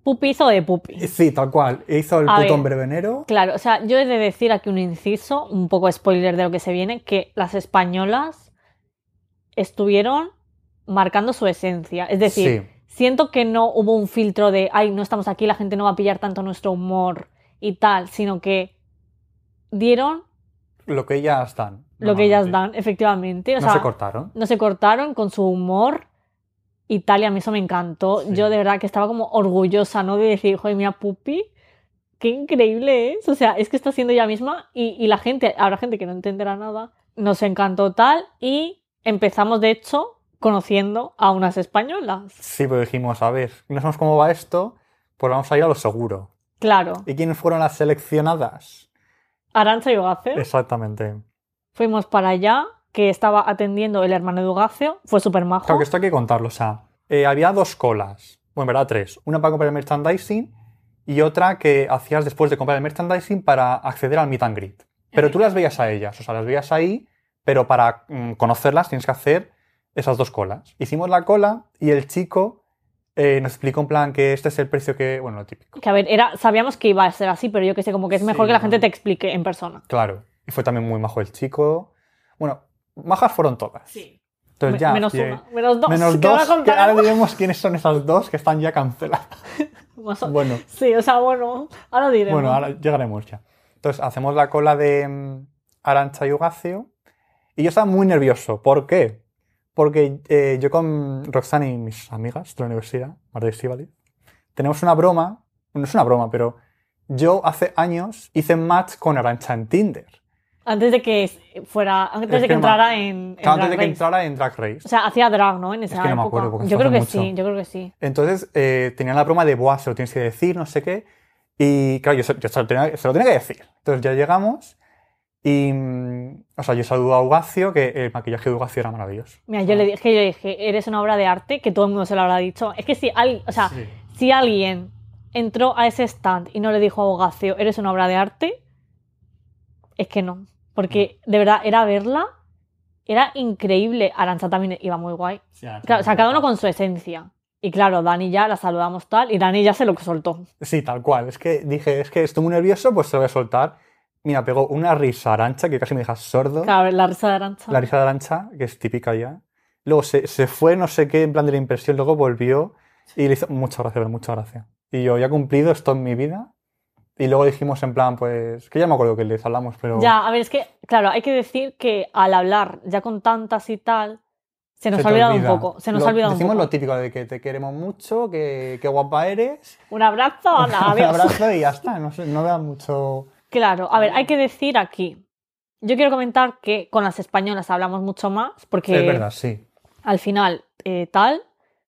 Puppy hizo de Puppy. Sí, tal cual. Hizo el A putón ver. verbenero. Claro, o sea, yo he de decir aquí un inciso, un poco spoiler de lo que se viene, que las españolas estuvieron marcando su esencia. Es decir, Sí. siento que no hubo un filtro de, ay, no estamos aquí, la gente no va a pillar tanto nuestro humor y tal, sino que dieron Lo que ellas dan. lo que ellas dan, efectivamente. O No sea, se cortaron. no se cortaron con su humor y tal, y a mí eso me encantó. Sí. Yo de verdad que estaba como orgullosa, ¿no? De decir, joder, mira, Pupi, qué increíble es. O sea, es que está siendo ella misma y, y la gente, habrá gente que no entenderá nada. Nos encantó tal y empezamos, de hecho, conociendo a unas españolas. Sí, pero dijimos, a ver, no sabemos cómo va esto, pues vamos a ir a lo seguro. Claro, ¿Y quiénes fueron las seleccionadas? Arancha y Ugacio. Exactamente. Fuimos para allá, que estaba atendiendo el hermano de Ugacio, fue súper majo. Claro que esto hay que contarlo. O sea, eh, había dos colas. Bueno, en verdad tres. Una para comprar el merchandising y otra que hacías después de comprar el merchandising para acceder al meet and greet. Pero tú las veías a ellas, o sea, las veías ahí, pero para mm, conocerlas tienes que hacer esas dos colas. Hicimos la cola y el chico eh, nos explicó en plan que este es el precio que, bueno, lo típico. Que a ver, era, sabíamos que iba a ser así, pero yo que sé, como que es mejor Sí, que la gente te explique en persona. Claro. Y fue también muy majo el chico. Bueno, majas fueron todas. Sí. Entonces ya. menos una, menos dos. Menos ahora dos, que ahora diremos quiénes son esas dos que están ya canceladas. Bueno, Sí, o sea, bueno, ahora diremos. bueno, ahora llegaremos ya. Entonces, hacemos la cola de mm, Arancha y Ugacio. Y yo estaba muy nervioso. ¿Por qué? Porque eh, yo con Roxana y mis amigas de la universidad, Marta y Estíbaliz, tenemos una broma. No es una broma, pero yo hace años hice match con Arancha en Tinder. Antes de que fuera, antes Es de que que me- entrara en, en Claro, antes Drag de que Race. entrara en Drag Race. O sea, hacía drag, ¿no? En esa que no me época. acuerdo, porque yo creo que mucho. sí, yo creo que sí. Entonces eh, tenía la broma de, Buah, se lo tienes que decir, no sé qué. Y claro, yo, se, yo se lo, tenía, se lo tenía que decir. Entonces ya llegamos y, mm, o sea, yo saludo a Ugacio, que el maquillaje de Ugacio era maravilloso. Mira, yo le dije, yo le dije, eres una obra de arte que todo el mundo se lo habrá dicho. Es que si alguien, o sea, Sí. si alguien entró a ese stand y no le dijo a Bogacio, eres una obra de arte, es que no. Porque de verdad era verla, era increíble. Arancha también iba muy guay. Claro, o sea, cada uno con su esencia. Y claro, Dani ya la saludamos tal y Dani ya se lo soltó. Sí, tal cual. Es que dije, es que estoy muy nervioso, pues se lo voy a soltar. Mira, pegó una risa arancha que casi me deja sordo. Claro, la risa de arancha. La risa de arancha, que es típica ya. Luego se, se fue, no sé qué, en plan de la impresión, luego volvió y le hizo muchas gracias, muchas gracias. Y yo, ya cumplido esto en mi vida. Y luego dijimos en plan, pues, que ya me acuerdo que les hablamos, pero... Ya, a ver, es que, claro, hay que decir que al hablar ya con tantas y tal, se nos Se ha olvidado olvida. un poco. Se nos Lo- ha olvidado un Decimos poco. lo típico de que te queremos mucho, que, que guapa eres. Un abrazo, anda, Un abrazo y ya está. No, sé, no da mucho... Claro, a ver, hay que decir aquí. Yo quiero comentar que con las españolas hablamos mucho más, porque Es verdad, sí. al final eh, tal,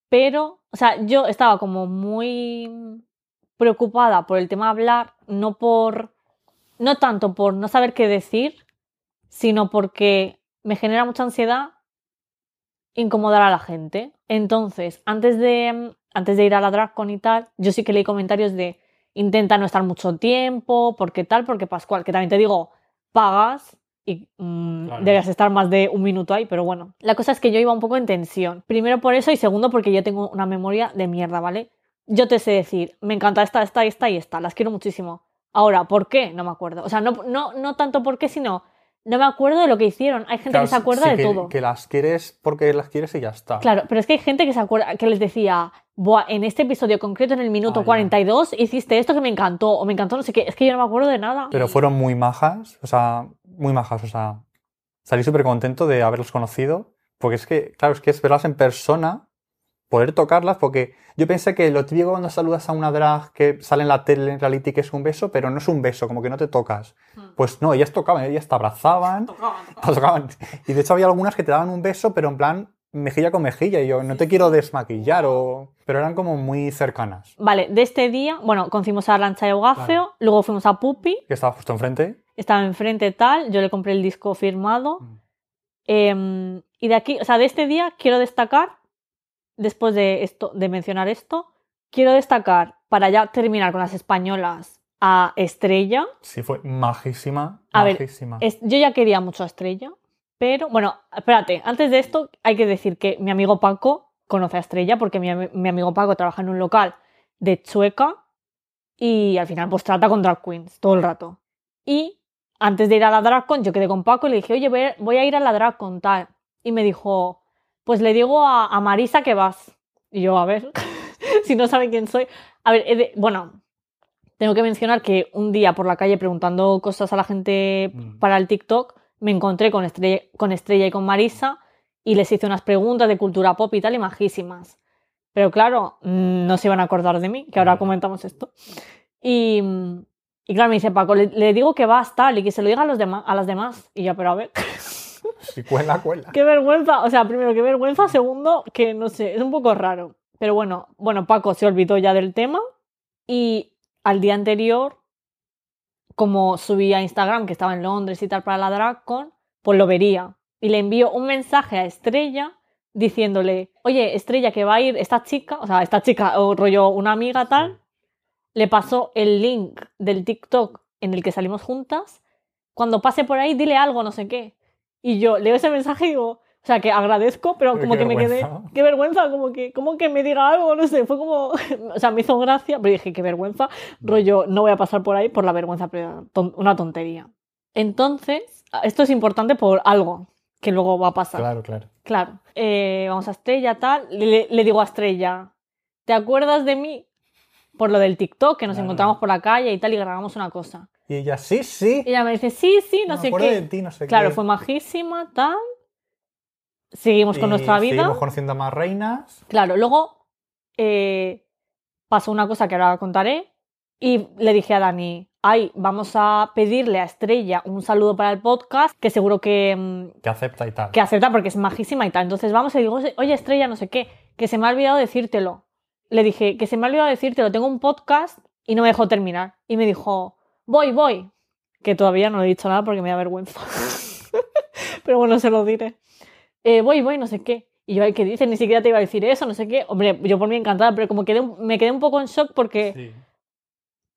pero, o sea, yo estaba como muy preocupada por el tema de hablar, no por, no tanto por no saber qué decir, sino porque me genera mucha ansiedad incomodar a la gente. Entonces, antes de, antes de ir a la DragCon y tal, yo sí que leí comentarios de intenta no estar mucho tiempo, porque tal, porque Pascual, que también te digo, pagas y mm, Claro. deberías estar más de un minuto ahí, pero bueno. La cosa es que yo iba un poco en tensión. Primero por eso y segundo porque yo tengo una memoria de mierda, ¿vale? Yo te sé decir, me encanta esta, esta, esta y esta, las quiero muchísimo. Ahora, ¿por qué? No me acuerdo. O sea, no, no, no tanto por qué, sino no me acuerdo de lo que hicieron. Hay gente Claro, que se acuerda sí, de que, todo. Que las quieres porque las quieres y ya está. Claro, pero es que hay gente que se acuerda, que les decía, Buah, en este episodio concreto, en el minuto Ah, ya. 42, hiciste esto que me encantó, o me encantó no sé qué. Es que yo no me acuerdo de nada. Pero fueron muy majas, o sea, muy majas, o sea, salí súper contento de haberlos conocido, porque es que, claro, es que es verlas en persona, poder tocarlas, porque yo pensé que lo típico cuando saludas a una drag que sale en la tele, en reality, que es un beso, pero no es un beso, como que no te tocas. Hmm. Pues no, ellas tocaban, ellas te abrazaban, tocaban. Y de hecho había algunas que te daban un beso, pero en plan mejilla con mejilla, y yo no te quiero desmaquillar, o... pero eran como muy cercanas. Vale, de este día, bueno, conocimos a Lancha y Ogafeo, Claro. luego fuimos a Pupi, Que estaba justo enfrente. estaba enfrente tal, yo le compré el disco firmado. Mm. Em, y de aquí, o sea, de este día quiero destacar, después de esto, de mencionar esto, quiero destacar, para ya terminar con las españolas, a Estrella. Sí, fue majísima, A ver. Es- yo ya quería mucho a Estrella, pero bueno, espérate, antes de esto hay que decir que mi amigo Paco conoce a Estrella porque mi, ami- mi amigo Paco trabaja en un local de Chueca y al final pues trata con drag queens todo el rato. Y antes de ir a la DragCon yo quedé con Paco y le dije, oye, voy a- voy a ir a la DragCon tal. Y me dijo, pues le digo a, a Marisa que vas. Y yo, a ver, si no sabe quién soy. A ver, de- bueno, tengo que mencionar que un día por la calle preguntando cosas a la gente Mm. para el TikTok, me encontré con Estrella, con Estrella y con Marisa y les hice unas preguntas de cultura pop y tal y majísimas. Pero claro, mm, no se iban a acordar de mí, que ahora Mm. comentamos esto. Y, y claro, me dice Paco, le, le digo que vas tal y que se lo diga a, los a las demás. Y yo, pero a ver, Si cuela, cuela. qué vergüenza. O sea, primero, qué vergüenza. Segundo, que no sé, es un poco raro. Pero bueno, bueno, Paco se olvidó ya del tema y al día anterior, como subí a Instagram que estaba en Londres y tal para la DragCon, pues lo vería. Y le envío un mensaje a Estrella diciéndole, oye, Estrella, que va a ir esta chica, o sea, esta chica, o rollo una amiga tal, le pasó el link del TikTok en el que salimos juntas. Cuando pase por ahí, dile algo, no sé qué. Y yo leo ese mensaje y digo, o sea, que agradezco, pero Pero como que me quedé, qué vergüenza, como que, como que me diga algo, no sé, fue como, o sea, me hizo gracia, pero dije, qué vergüenza, rollo, no voy a pasar por ahí por la vergüenza, pero una tontería. Entonces, esto es importante por algo que luego va a pasar. Claro, claro. Claro. Eh, vamos a Estrella, tal. Le, le digo a Estrella, ¿te acuerdas de mí? Por lo del TikTok, que nos Claro. encontramos por la calle y tal, y grabamos una cosa. Y ella, sí, sí. Y ella me dice, sí, sí, no me sé acuerdo qué. de ti, no sé Claro, qué. fue majísima, tal. Seguimos con nuestra vida. Seguimos conociendo a más reinas. Claro, luego eh, pasó una cosa que ahora contaré y le dije a Dani, ay, vamos a pedirle a Estrella un saludo para el podcast, que seguro que, mm, Que acepta y tal. que acepta porque es majísima y tal. Entonces vamos y digo, oye Estrella, no sé qué, que se me ha olvidado decírtelo. Le dije, que se me ha olvidado decírtelo, tengo un podcast y no me dejó terminar. Y me dijo, voy, voy. Que todavía no he dicho nada porque me da vergüenza. Pero bueno, se lo diré. Eh, voy, voy, no sé qué. Y yo, ¿qué dices? Ni siquiera te iba a decir eso, no sé qué. Hombre, yo por mí encantada, pero como quedé me quedé un poco en shock porque Sí.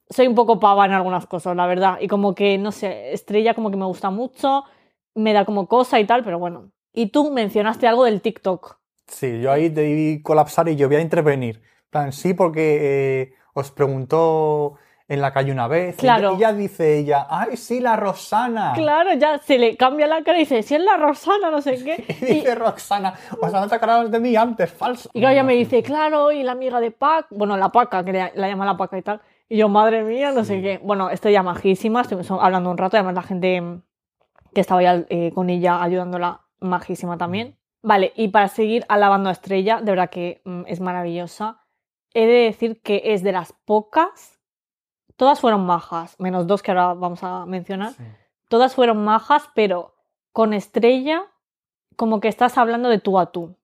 soy un poco pava en algunas cosas, la verdad. Y como que, no sé, Estrella como que me gusta mucho, me da como cosa y tal, pero bueno. Y tú mencionaste algo del TikTok. Sí, yo ahí debí colapsar y yo voy a intervenir. En plan, sí, porque eh, os preguntó en la calle una vez. Claro. Y ya dice ella, ¡ay, sí, la Rosana! Claro, ya se le cambia la cara y dice, si es la Rosana, no sé qué. Y dice Roxana, os han sacado de mí antes, falso. Y ella me dice, claro, y la amiga de Pac, bueno, la Paca, que la, la llama la Paca y tal. Y yo, madre mía, no sé Sí. qué. Bueno, estoy ya majísima, estuvimos hablando un rato, además la gente mm, que estaba ya eh, con ella ayudándola, majísima también. Vale, y para seguir alabando a Estrella, de verdad que mm, es maravillosa, he de decir que es de las pocas, todas fueron majas, menos dos que ahora vamos a mencionar, Sí. todas fueron majas, pero con Estrella como que estás hablando de tú a tú,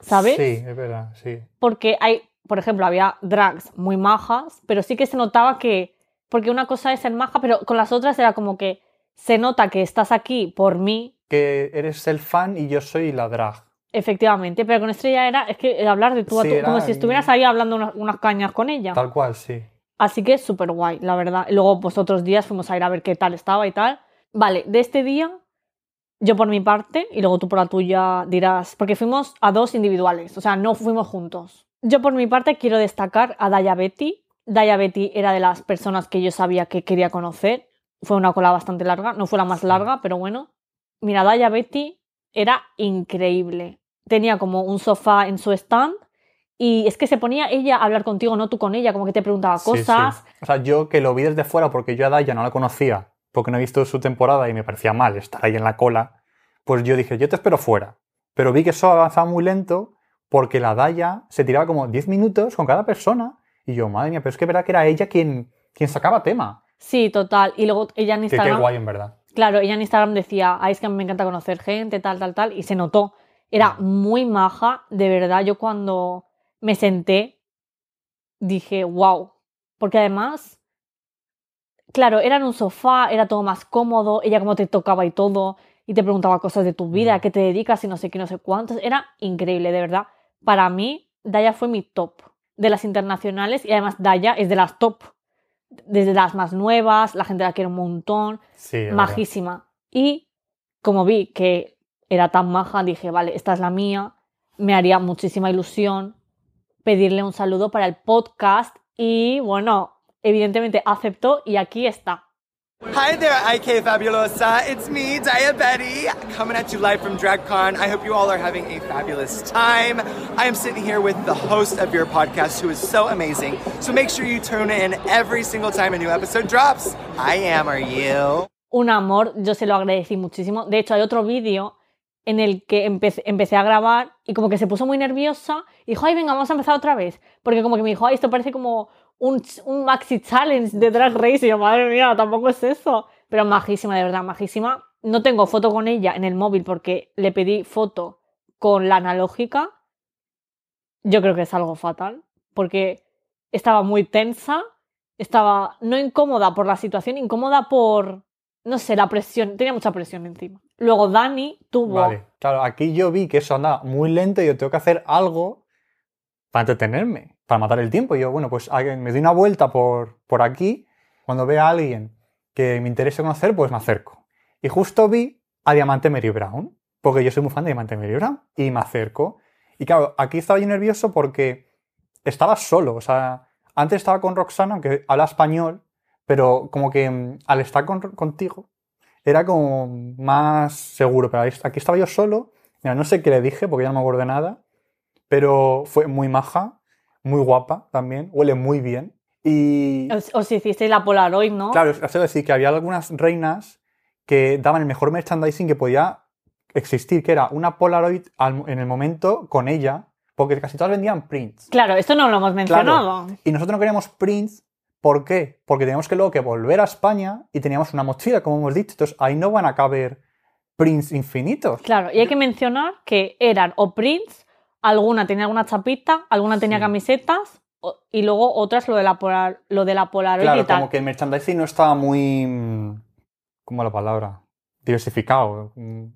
¿sabes? Sí, es verdad, sí. porque hay, por ejemplo, había drags muy majas, pero sí que se notaba que, porque una cosa es ser maja, pero con las otras era como que se nota que estás aquí por mí, Que eres el fan y yo soy la drag. efectivamente, pero con Estrella era, es que hablar de tú a tú, como si estuvieras ahí hablando unas, unas cañas con ella. Tal cual, sí. Así que súper guay, la verdad. Luego, pues otros días fuimos a ir a ver qué tal estaba y tal. Vale, de este día, yo por mi parte, y luego tú por la tuya dirás, porque fuimos a dos individuales, o sea, no fuimos juntos. Yo por mi parte quiero destacar a Daya Betty. Daya Betty era de las personas que yo sabía que quería conocer. Fue una cola bastante larga, no fue la más larga, pero bueno. Mira, Daya Betty era increíble. Tenía como un sofá en su stand y es que se ponía ella a hablar contigo, no tú con ella, como que te preguntaba Sí, sí. cosas. O sea, yo que lo vi desde fuera porque yo a Daya no la conocía, porque no he visto su temporada y me parecía mal estar ahí en la cola, pues yo dije, yo te espero fuera. Pero vi que eso avanzaba muy lento porque la Daya se tiraba como 10 minutos con cada persona y yo, madre mía, pero es que verdad que era ella quien, quien sacaba tema. Sí, total. Y luego ella en Que qué Instagram, guay, en verdad. claro, ella en Instagram decía, ay, es que a mí me encanta conocer gente, tal, tal, tal, y se notó. Era muy maja, de verdad. Yo cuando me senté dije, wow. Porque además, claro, era en un sofá, era todo más cómodo, ella como te tocaba y todo, y te preguntaba cosas de tu vida, a qué te dedicas y no sé qué, no sé cuántos. Era increíble, de verdad. Para mí, Daya fue mi top de las internacionales y además Daya es de las top. Desde las más nuevas, la gente la quiere un montón, Sí, majísima. Y como vi que era tan maja, dije, vale, esta es la mía, me haría muchísima ilusión pedirle un saludo para el podcast y bueno, evidentemente aceptó y aquí está. Hi there, IK Fabulosa. It's me, Daya Betty, coming at you live from DragCon. I hope you all are having a fabulous time. I am sitting here with the host of your podcast, who is so amazing. So make sure you tune in every single time a new episode drops. I am, are you? Un amor, yo se lo agradecí muchísimo. De hecho, hay otro vídeo en el que empecé, empecé a grabar y como que se puso muy nerviosa y dijo, ay, venga, vamos a empezar otra vez. Porque como que me dijo, ay, esto parece como un, un maxi challenge de Drag Race. Y yo, madre mía, tampoco es eso. Pero majísima, de verdad, majísima. No tengo foto con ella en el móvil porque le pedí foto con la analógica. Yo creo que es algo fatal porque estaba muy tensa, estaba no incómoda por la situación, incómoda por, no sé, la presión, tenía mucha presión encima. Luego Dani tuvo... Vale, claro, aquí yo vi que eso andaba muy lento y yo tengo que hacer algo para entretenerme, para matar el tiempo. Y yo, bueno, pues me doy una vuelta por, por aquí. Cuando vea a alguien que me interese conocer, pues me acerco. Y justo vi a Diamante Mary Brown, porque yo soy muy fan de Diamante Mary Brown, y me acerco. Y claro, aquí estaba yo nervioso porque estaba solo. O sea, antes estaba con Roxana, que habla español, pero como que mm, al estar con- contigo era como más seguro. Pero aquí estaba yo solo. Mira, no sé qué le dije porque ya no me acuerdo de nada. Pero fue muy maja, muy guapa también, huele muy bien. Y Os, os hicisteis la Polaroid, ¿no? claro, quiero decir que había algunas reinas que daban el mejor merchandising que podía existir, que era una Polaroid al- en el momento con ella, porque casi todas vendían prints. Claro, esto no lo hemos mencionado. Y nosotros no queríamos prints, ¿por qué? Porque teníamos que luego que volver a España y teníamos una mochila, como hemos dicho, entonces ahí no van a caber prints infinitos. Claro, y hay que mencionar que eran o prints, alguna tenía alguna chapita, alguna tenía Sí. camisetas y luego otras lo de la, polar, lo de la Polaroid y Claro, tal. como que el merchandising no estaba muy... mm, ¿Cómo la palabra? Diversificado.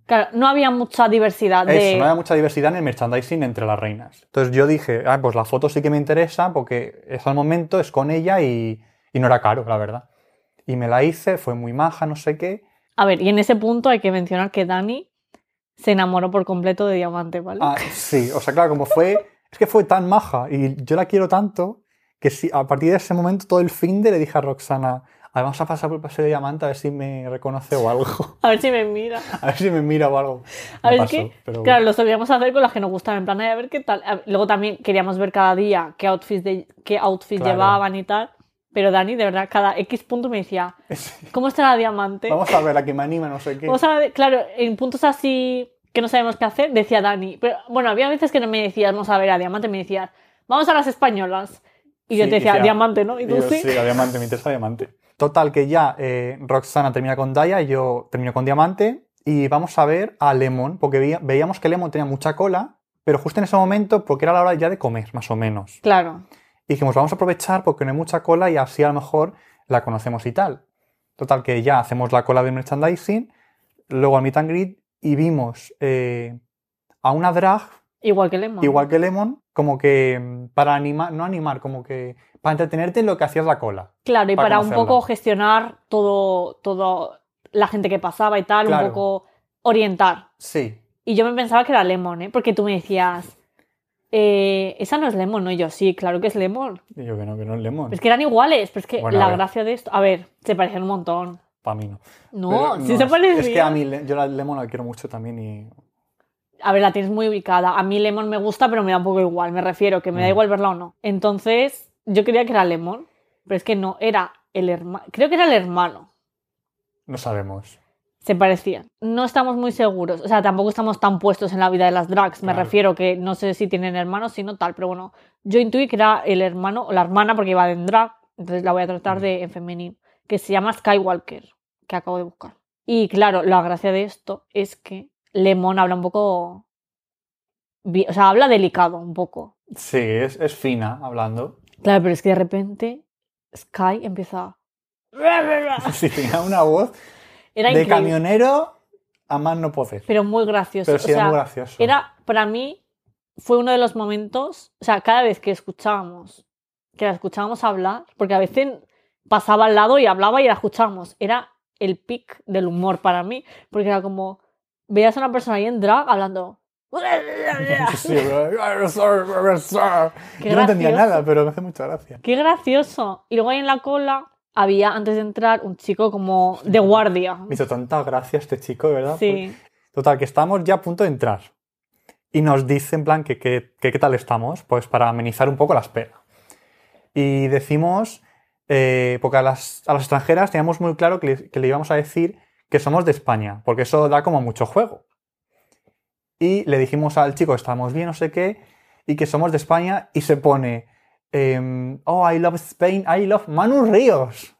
Claro, no había mucha diversidad de... Eso, no había mucha diversidad en el merchandising entre las reinas. Entonces yo dije, ah, pues la foto sí que me interesa porque es al momento, es con ella y, Y no era caro, la verdad. Y me la hice, fue muy maja, no sé qué. A ver, y en ese punto hay que mencionar que Dani se enamoró por completo de Diamante, ¿vale? Ah, sí, o sea, claro, como fue, es que fue tan maja y yo la quiero tanto que sí, a partir de ese momento todo el fin de le dije a Roxana, "A ver, vamos a pasar por el paseo de Diamante a ver si me reconoce o algo. A ver si me mira. A ver si me mira o algo. A No ver, es pasó, que, pero claro, lo solíamos hacer con las que nos gustaban, en plan, "Ay, a ver qué tal. Luego también queríamos ver cada día qué outfits, de, qué outfits Claro. llevaban y tal. Pero Dani, de verdad, cada X punto me decía, ¿cómo estará Diamante? Vamos a ver a que me anima, no sé qué. Vamos a ver, claro, en puntos así que no sabemos qué hacer, decía Dani. Pero bueno, había veces que no me decías, vamos a ver a Diamante, me decías, vamos a las españolas. Y yo Sí, te decía, Diamante, ¿no? Y tú sí. sí, a Diamante, me interesa Diamante. Total, que ya eh, Roxana termina con Daya y yo termino con Diamante y vamos a ver a Lemon, porque veía- veíamos que Lemon tenía mucha cola, pero justo en ese momento, porque era la hora ya de comer, más o menos. Claro. Y dijimos, vamos a aprovechar porque no hay mucha cola y así a lo mejor la conocemos y tal. Total, que ya hacemos la cola de merchandising, luego al meet and greet y vimos eh, a una drag, Igual que Lemon. igual que Lemon, como que mm, para animar, no animar, como que para entretenerte en lo que hacías la cola. Claro, y para para un poco gestionar todo, todo la gente que pasaba y tal, Claro. un poco orientar. Sí, Y yo me pensaba que era Lemon, ¿eh? Porque tú me decías, eh, esa no es Lemon, ¿no? Y yo, sí, claro que es Lemon. y yo que no, que no es Lemon. Es que eran iguales, pero es que Bueno, la gracia de esto... A ver, se parecían un montón. Para mí no. No, Pero sí no, se es- que a mí, yo la Lemon la quiero mucho también y... A ver, la tienes muy ubicada. A mí Lemon me gusta, pero me da un poco igual. Me refiero, que me da Mm. igual verla o no. Entonces, yo creía que era Lemon, pero es que no, era el hermano. Creo que era el hermano. No sabemos. Se parecían. No estamos muy seguros. O sea, tampoco estamos tan puestos en la vida de las drags. Me Claro. refiero que no sé si tienen hermanos, si no tal. Pero bueno, yo intuí que era el hermano o la hermana porque iba en drag. Entonces la voy a tratar Mm. de en femenino. Que se llama Skywalker, que acabo de buscar. Y claro, la gracia de esto es que Lemon habla un poco. O sea, habla delicado un poco. Sí, es, es fina hablando. Claro, pero es que de repente Sky empieza. Sí, tenía una voz Era de increíble. camionero a más no poder. Pero muy gracioso. Pero o sí, era muy gracioso. Era, para mí, fue uno de los momentos, o sea, cada vez que escuchábamos, que la escuchábamos hablar, porque a veces pasaba al lado y hablaba y la escuchábamos, era el pic del humor para mí, porque era como, veías a una persona ahí en drag hablando... Sí, pero- Yo no entendía nada, pero me hace mucha gracia. ¡Qué gracioso! Y luego ahí en la cola había, antes de entrar, un chico como de guardia. Me hizo tanta gracia este chico, ¿verdad? Sí. Total, que estamos ya a punto de entrar. Y nos dice en plan que qué tal estamos, pues para amenizar un poco la espera. Y decimos, eh, porque a las, a las extranjeras teníamos muy claro que le, que le íbamos a decir que somos de España, porque eso da como mucho juego. Y le dijimos al chico que estábamos bien, no sé qué, y que somos de España, y se pone, em, oh, I love Spain, I love Manu Ríos.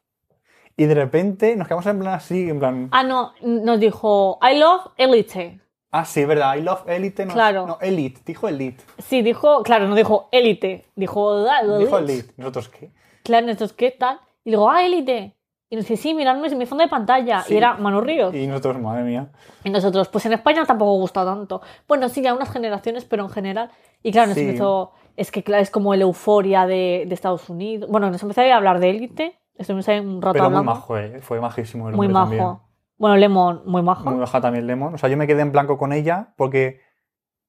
Y de repente nos quedamos en plan así, en plan, Ah, no, nos dijo, I love Elite. Ah, sí, verdad. I love Elite. No, Claro. No, Elite. Dijo Elite. Sí, dijo, claro, no dijo élite, dijo Dijo Elite. ¿Nosotros qué? Claro, nosotros, ¿qué tal? Y digo, ah, élite. Y nos dice, sí, miradme mi fondo de pantalla. Sí. Y era Manu Ríos. Y nosotros, madre mía. Y nosotros, pues en España tampoco gusta tanto. Bueno, sí, a unas generaciones, pero en general. Y claro, nos Sí. empezó, es que claro, es como el euforia de, de Estados Unidos. Bueno, nos empezó a hablar de élite. Estuvimos ahí un rato Pero muy majo, eh. Fue majísimo el Muy majo. también. Bueno, Lemon, muy majo. Muy baja también Lemon. O sea, yo me quedé en blanco con ella porque,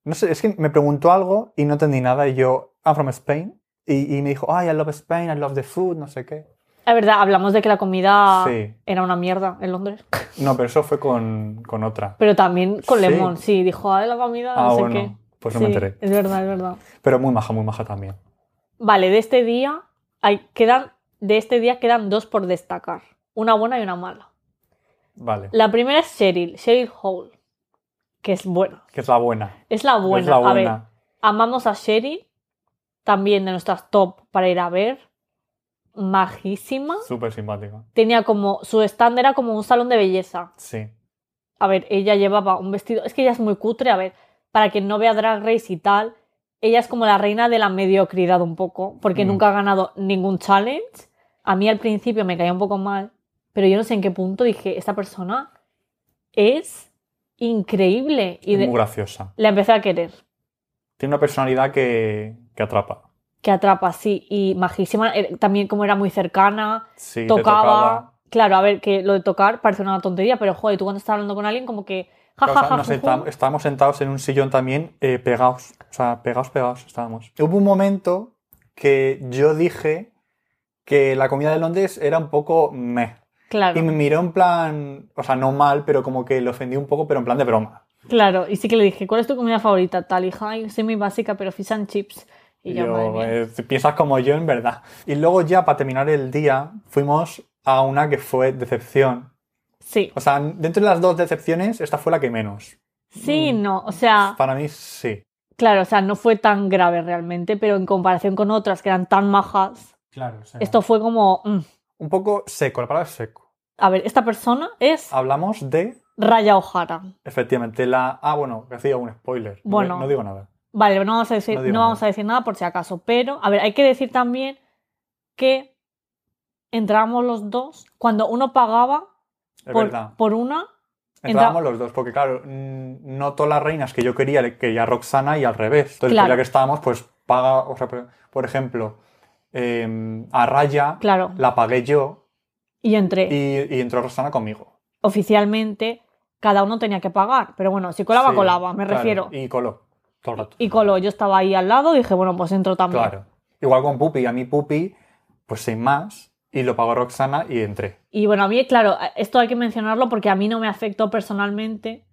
no sé, es que me preguntó algo y no entendí nada. Y yo, I'm from Spain. Y, y me dijo, ay, I love Spain, I love the food, no sé qué. Es verdad, hablamos de que la comida Sí. era una mierda en Londres. No, pero eso fue con, con otra. Pero también con Sí. Lemon, sí, dijo, ay, la comida, no Ah, sé bueno, qué. pues no Sí, me enteré. Es verdad, es verdad. Pero muy maja, muy maja también. Vale, de este día hay, quedan, de este día quedan dos por destacar. Una buena y una mala. Vale. La primera es Cheryl, Cheryl Hall, que es buena. Que es la buena. Es la buena. Es la A ver, buena. amamos a Cheryl, también de nuestras top para ir a ver. Majísima. Súper simpática. Tenía como, su stand era como un salón de belleza. Sí. A ver, ella llevaba un vestido, es que ella es muy cutre, a ver, para quien no vea Drag Race y tal, ella es como la reina de la mediocridad un poco, porque Mm. nunca ha ganado ningún challenge. A mí al principio me caía un poco mal, pero yo no sé en qué punto dije, esta persona es increíble y Es de- muy graciosa. la empecé a querer. Tiene una personalidad que, que atrapa. Que atrapa, sí. Y majísima. eh, También como era muy cercana, Sí, tocaba. tocaba. Claro, a ver, que lo de tocar parece una tontería, pero joder, tú cuando estás hablando con alguien, como que. Ja, ja, ja, nos senta- estábamos sentados en un sillón también eh, pegados. O sea, pegados, pegados estábamos. Hubo un momento que yo dije que la comida de Londres era un poco meh. Claro, Y me miró en plan, o sea, no mal, pero como que le ofendí un poco, pero en plan de broma. claro. Y sí que le dije, ¿cuál es tu comida favorita? Tal, y soy muy básica, pero fish and chips. Y yo, madre mía. eh, piensas como yo, en verdad. Y luego ya, para terminar el día, fuimos a una que fue decepción. Sí, O sea, dentro de las dos decepciones, esta fue la que menos. sí, no. O sea, Para mí, sí. claro, o sea, no fue tan grave realmente, pero en comparación con otras que eran tan majas, Claro, esto fue como. mm. Un poco seco, la palabra es seco. A ver, esta persona es Hablamos de, Raya O'Hara. efectivamente, la... Ah, bueno, hacía un spoiler. No- Bueno. No, digo nada. Vale, no vamos a decir, No vamos nada. a decir nada por si acaso, pero, a ver, hay que decir también que entrábamos los dos cuando uno pagaba por, una. Entrábamos los dos, porque claro, mm, no todas las reinas que yo quería quería Roxana y al revés. Entonces, Claro. ya que estábamos, pues paga, o sea, por, por ejemplo, eh, a Raya Claro. la pagué yo Y entré. y, y entró Roxana conmigo. Oficialmente, cada uno tenía que pagar, pero bueno, si colaba, Sí, colaba, me claro, refiero. Y coló, todo el rato. Y coló, yo estaba ahí al lado, dije, bueno, pues entro también. Claro. Igual con Pupi, a mí Pupi, pues sin más, y lo pagó Roxana y entré. Y bueno, a mí, claro, esto hay que mencionarlo porque a mí no me afectó personalmente,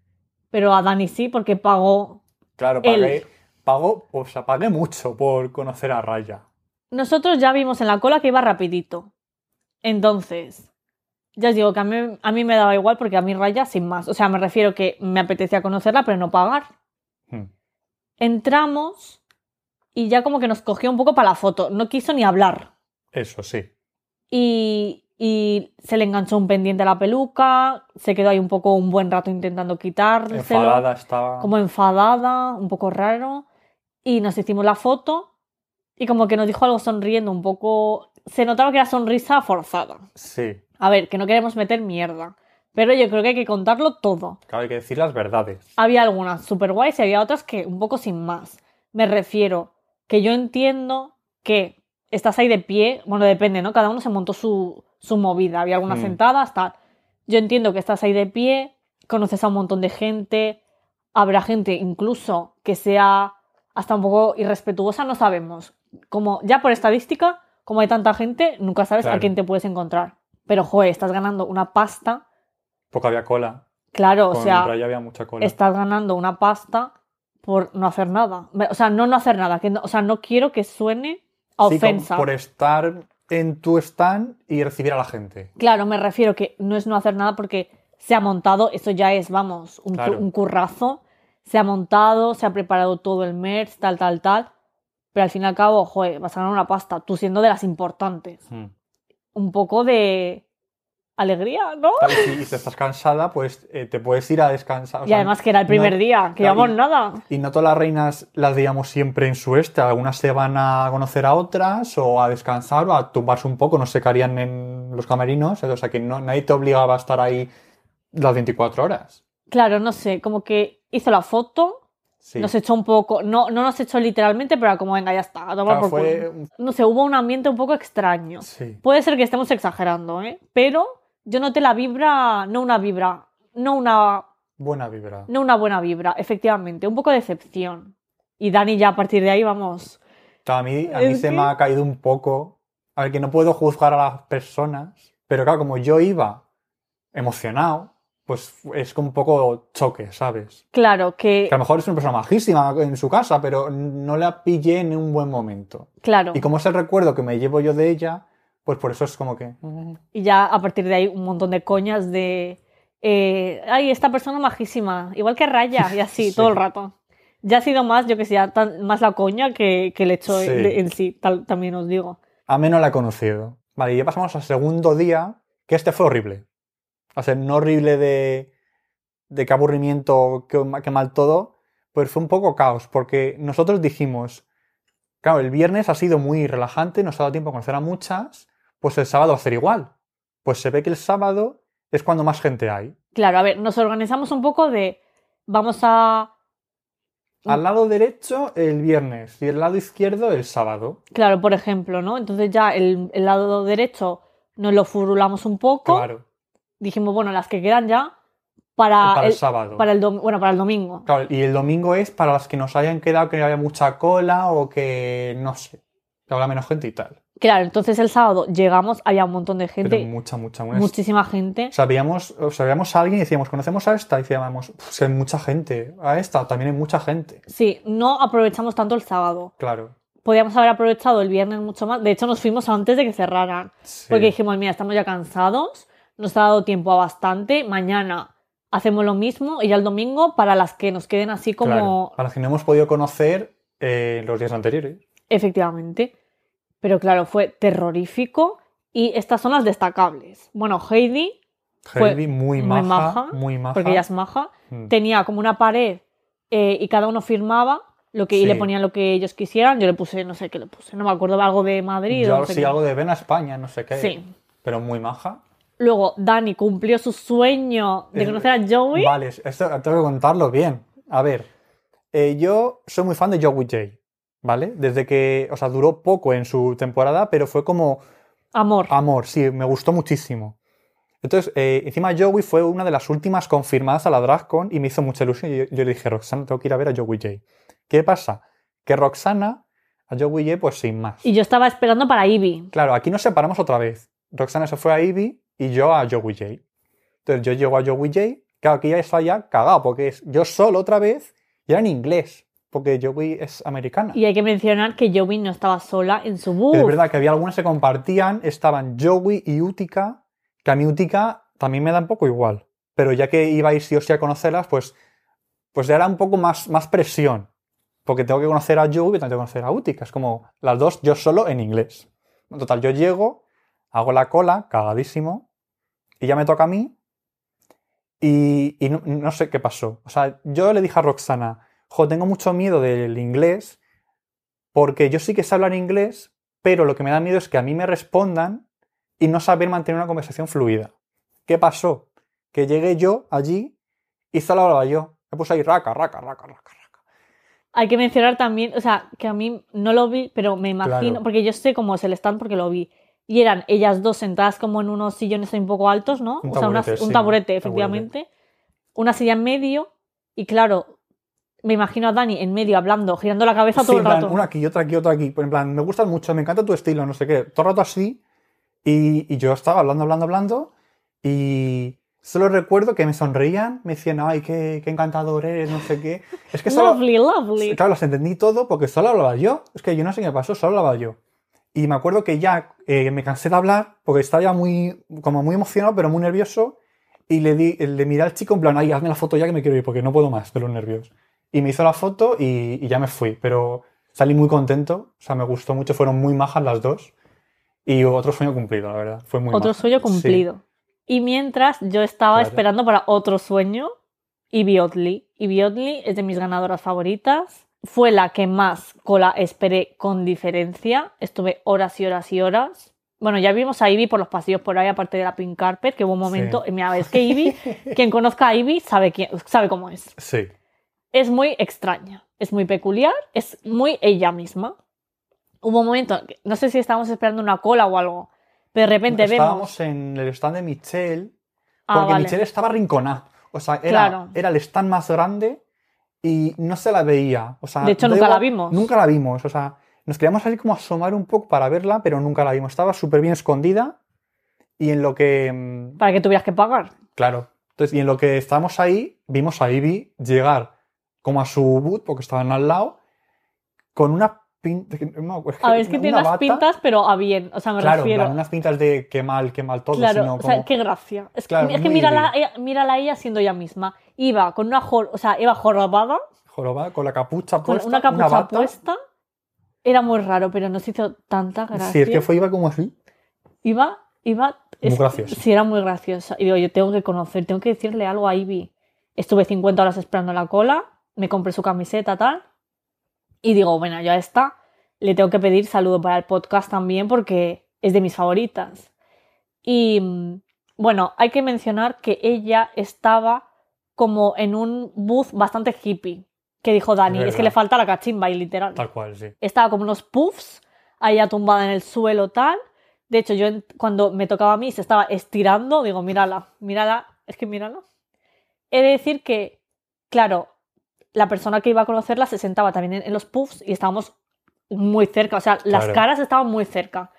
pero a Dani sí, porque pagó. Claro, Él. pagué, pagó, o sea, pagué mucho por conocer a Raya. Nosotros ya vimos en la cola que iba rapidito. Entonces, ya os digo que a mí, a mí me daba igual porque a mí Raya sin más. O sea, me refiero que me apetecía conocerla, pero no pagar. Hmm. Entramos y ya como que nos cogió un poco para la foto. No quiso ni hablar. Eso sí. Y, y se le enganchó un pendiente a la peluca, se quedó ahí un poco un buen rato intentando quitárselo. Enfadada estaba. Como enfadada, un poco raro. Y nos hicimos la foto y como que nos dijo algo sonriendo, un poco... Se notaba que era sonrisa forzada. Sí. A ver, que no queremos meter mierda. Pero yo creo que hay que contarlo todo. Claro, hay que decir las verdades. Había algunas super guays y había otras que un poco sin más. Me refiero que yo entiendo que estás ahí de pie, bueno, depende, ¿no? Cada uno se montó su, su movida. Había algunas Mm. sentadas, tal. Yo entiendo que estás ahí de pie, conoces a un montón de gente, habrá gente incluso que sea hasta un poco irrespetuosa, no sabemos. Como ya por estadística, como hay tanta gente, nunca sabes a quién te puedes encontrar. Pero, joder, estás ganando una pasta. Porque había cola. Claro, o sea, Raya había mucha cola. estás ganando una pasta por no hacer nada. O sea, no no hacer nada. Que no- o sea, no quiero que suene a Sí, ofensa. por estar en tu stand y recibir a la gente. Claro, me refiero que no es no hacer nada porque se ha montado, eso ya es, vamos, un, cu- Claro. un currazo. Se ha montado, se ha preparado todo el merch, tal, tal, tal. Pero al fin y al cabo, joder, vas a ganar una pasta, tú siendo de las importantes. Hmm. Un poco de alegría, ¿no? Claro, y si estás cansada, pues eh, te puedes ir a descansar. o y sea, además que era el primer no- día, que llevamos nada. Y no todas las reinas las veíamos siempre en su este. Algunas se van a conocer a otras o a descansar o a tumbarse un poco, no qué harían en los camerinos. O sea que no, nadie te obligaba a estar ahí las 24 horas. Claro, no sé, como que hizo la foto, Sí. Nos echó un poco, no, no nos echó literalmente, pero como, venga, ya está, Claro, por fue No sé, hubo un ambiente un poco extraño. Sí. Puede ser que estemos exagerando, ¿eh? Pero yo noté la vibra, no una vibra, no una, Buena vibra. no una buena vibra, efectivamente, un poco de decepción. Y Dani ya a partir de ahí vamos. A mí, a mí se que- me ha caído un poco. A ver, que no puedo juzgar a las personas, pero claro, como yo iba emocionado, pues es como un poco choque, ¿sabes? Claro, que, Que a lo mejor es una persona majísima en su casa, pero no la pillé en un buen momento. claro. Y como es el recuerdo que me llevo yo de ella, pues por eso es como que... Y ya a partir de ahí un montón de coñas de. eh, Ay, esta persona majísima, igual que Raya, y así, Sí. todo el rato. Ya ha sido más, yo que sé, tan- más la coña que, que el hecho Sí. en sí, tal, también os digo. A mí no la he conocido. Vale, y ya pasamos al segundo día, que este fue horrible. O sea, no horrible de, de qué aburrimiento, qué, qué mal todo, pues fue un poco caos, porque nosotros dijimos, claro, el viernes ha sido muy relajante, nos ha dado tiempo a conocer a muchas, pues el sábado va a ser igual. Pues se ve que el sábado es cuando más gente hay. Claro, a ver, nos organizamos un poco de. Vamos a. al lado derecho el viernes y el lado izquierdo el sábado. Claro, por ejemplo, ¿no? Entonces ya el, el lado derecho nos lo furulamos un poco. Claro, Dijimos, bueno, las que quedan ya para, para el, el, sábado. para el bueno, para el domingo. Claro, y el domingo es para las que nos hayan quedado que había mucha cola o que no sé, que habla menos gente y tal. Claro, entonces el sábado llegamos, había un montón de Pero gente, mucha, mucha, mucha. muchísima gente. O sea, veíamos, o sea, veíamos a alguien y decíamos, ¿conocemos a esta? Y decíamos, pues hay mucha gente. A esta también hay mucha gente. Sí, no aprovechamos tanto el sábado. Claro. Podíamos haber aprovechado el viernes mucho más. De hecho, nos fuimos antes de que cerraran. Sí. Porque dijimos, mira, estamos ya cansados, nos ha dado tiempo a bastante, mañana hacemos lo mismo y ya el domingo para las que nos queden así como... Claro, Para las que no hemos podido conocer eh, los días anteriores. Efectivamente. Pero claro, fue terrorífico y estas son las destacables. Bueno, Heidi, Fue Heidi, muy muy maja, maja, muy maja. porque ella es maja, Mm. tenía como una pared eh, y cada uno firmaba lo que, y le Sí. ponían lo que ellos quisieran. Yo le puse, no sé qué le puse, no me acuerdo, algo de Madrid. Yo no sé sí, qué. algo de ven a España, no sé qué. Sí. Pero muy maja. Luego, Dani cumplió su sueño de Eh, conocer a Joey. Vale, esto tengo que contarlo bien. A ver, eh, yo soy muy fan de Joey J, ¿vale? Desde que, o sea, duró poco en su temporada, pero fue como Amor. amor, sí, me gustó muchísimo. Entonces, eh, encima Joey fue una de las últimas confirmadas a la DragCon y me hizo mucha ilusión. Y yo, yo le dije, Roxana, tengo que ir a ver a Joey J. ¿Qué pasa? Que Roxana, a Joey J, pues sin más. Y yo estaba esperando para Ivy. Claro, aquí nos separamos otra vez. Roxana se fue a Ivy y yo a Joey J. Entonces yo llego a Joey J. Claro, aquí ya está ya cagado, porque es yo solo otra vez y era en inglés, porque Joey es americana. Y hay que mencionar que Joey no estaba sola en su bus. Es verdad que había algunas que compartían, estaban Joey y Utica, que a mí Utica también me da un poco igual. Pero ya que ibais sí o sí a conocerlas, pues, pues ya era un poco más, más presión. Porque tengo que conocer a Joey y tengo que conocer a Utica. Es como las dos yo solo en inglés. En total, yo llego, hago la cola, cagadísimo, y ya me toca a mí. Y, y no, no sé qué pasó. O sea, yo le dije a Roxana, jo, tengo mucho miedo del inglés, porque yo sí que sé hablar inglés, pero lo que me da miedo es que a mí me respondan y no saber mantener una conversación fluida. ¿Qué pasó? Que llegué yo allí y solo hablaba yo. Me puse ahí raca, raca, raca, raca, raca. Hay que mencionar también, o sea, que a mí no lo vi, pero me imagino, Claro. porque yo sé cómo es el stand porque lo vi. Y eran ellas dos sentadas como en unos sillones un poco altos, ¿no? Un o sea, taburete, un sí, taburete, efectivamente. Una silla en medio. Y claro, me imagino a Dani en medio hablando, girando la cabeza Sí, todo en el plan, rato. una aquí, otra aquí, otra aquí. En plan, me gustas mucho, me encanta tu estilo, no sé qué. Todo el rato así. Y, y yo estaba hablando, hablando, hablando. Y solo recuerdo que me sonreían, me decían, ay, qué, qué encantador eres, no sé qué. Es que solo, Lovely, lovely. Claro, los entendí todo porque solo hablaba yo. Es que yo no sé qué pasó, solo hablaba yo. Y me acuerdo que ya eh, me cansé de hablar porque estaba ya muy, como muy emocionado, pero muy nervioso. Y le, di, le miré al chico en plan, ay, hazme la foto ya que me quiero ir porque no puedo más de los nervios. Y me hizo la foto y, y ya me fui. Pero salí muy contento, o sea, me gustó mucho, fueron muy majas las dos. Y otro sueño cumplido, la verdad. Fue muy Otro maja. sueño Sí. cumplido. Y mientras yo estaba Claro. esperando para otro sueño, Ivy Oddly. Ivy Oddly es de mis ganadoras favoritas. Fue la que más cola esperé con diferencia. Estuve horas y horas y horas. Bueno, ya vimos a Ivy por los pasillos por ahí, aparte de la Pink Carpet, que hubo un momento. Sí. Mira, es que Ivy, quien conozca a Ivy sabe, quién, sabe cómo es. Sí. Es muy extraña, es muy peculiar, es muy ella misma. Hubo un momento, no sé si estábamos esperando una cola o algo, pero de repente vemos. Estábamos en el stand de Michelle Ah, Porque vale. Michelle estaba rinconada. O sea, era, Claro. era el stand más grande y no se la veía. O sea, De hecho, nunca la vimos. Nunca la vimos. O sea, nos queríamos así como asomar un poco para verla, pero nunca la vimos. Estaba súper bien escondida y en lo que... mm, Para que tuvieras que pagar. Claro. Entonces, y en lo que estábamos ahí, vimos a Ivy llegar como a su boot, porque estaban al lado, con una pinta... No, es A ver, es que una- tiene una unas pintas, pero a bien. O sea, me Claro, refiero. unas pintas de qué mal, qué mal todo, Claro, sino o sea, como- qué gracia. Es, Claro, que- es que mírala, mírala ella siendo ella misma. Iba con una jor, o sea, iba jorobada, jorobada, con la capucha con puesta, una capucha puesta. Era muy raro, pero nos hizo tanta gracia. Sí, es que fue, iba como así. Iba, iba. Muy es- graciosa. Sí, era muy graciosa. Y digo, yo tengo que conocer, tengo que decirle algo a Ivy. Estuve 50 horas esperando la cola, me compré su camiseta, tal. Y digo, bueno, ya está. Le tengo que pedir saludo para el podcast también porque es de mis favoritas. Y mm, bueno, hay que mencionar que ella estaba como en un booth bastante hippie. que dijo Dani, Es es, que le falta la cachimba y literal. Tal cual, sí. Estaba como unos puffs, ahí tumbada en el suelo tal. De hecho, yo cuando me tocaba a mí se estaba estirando, digo, mírala, mírala, es que mírala. He de decir que, claro, la persona que iba a conocerla se sentaba también en, en los puffs y estábamos muy cerca, o sea, las Claro. caras estaban muy cerca.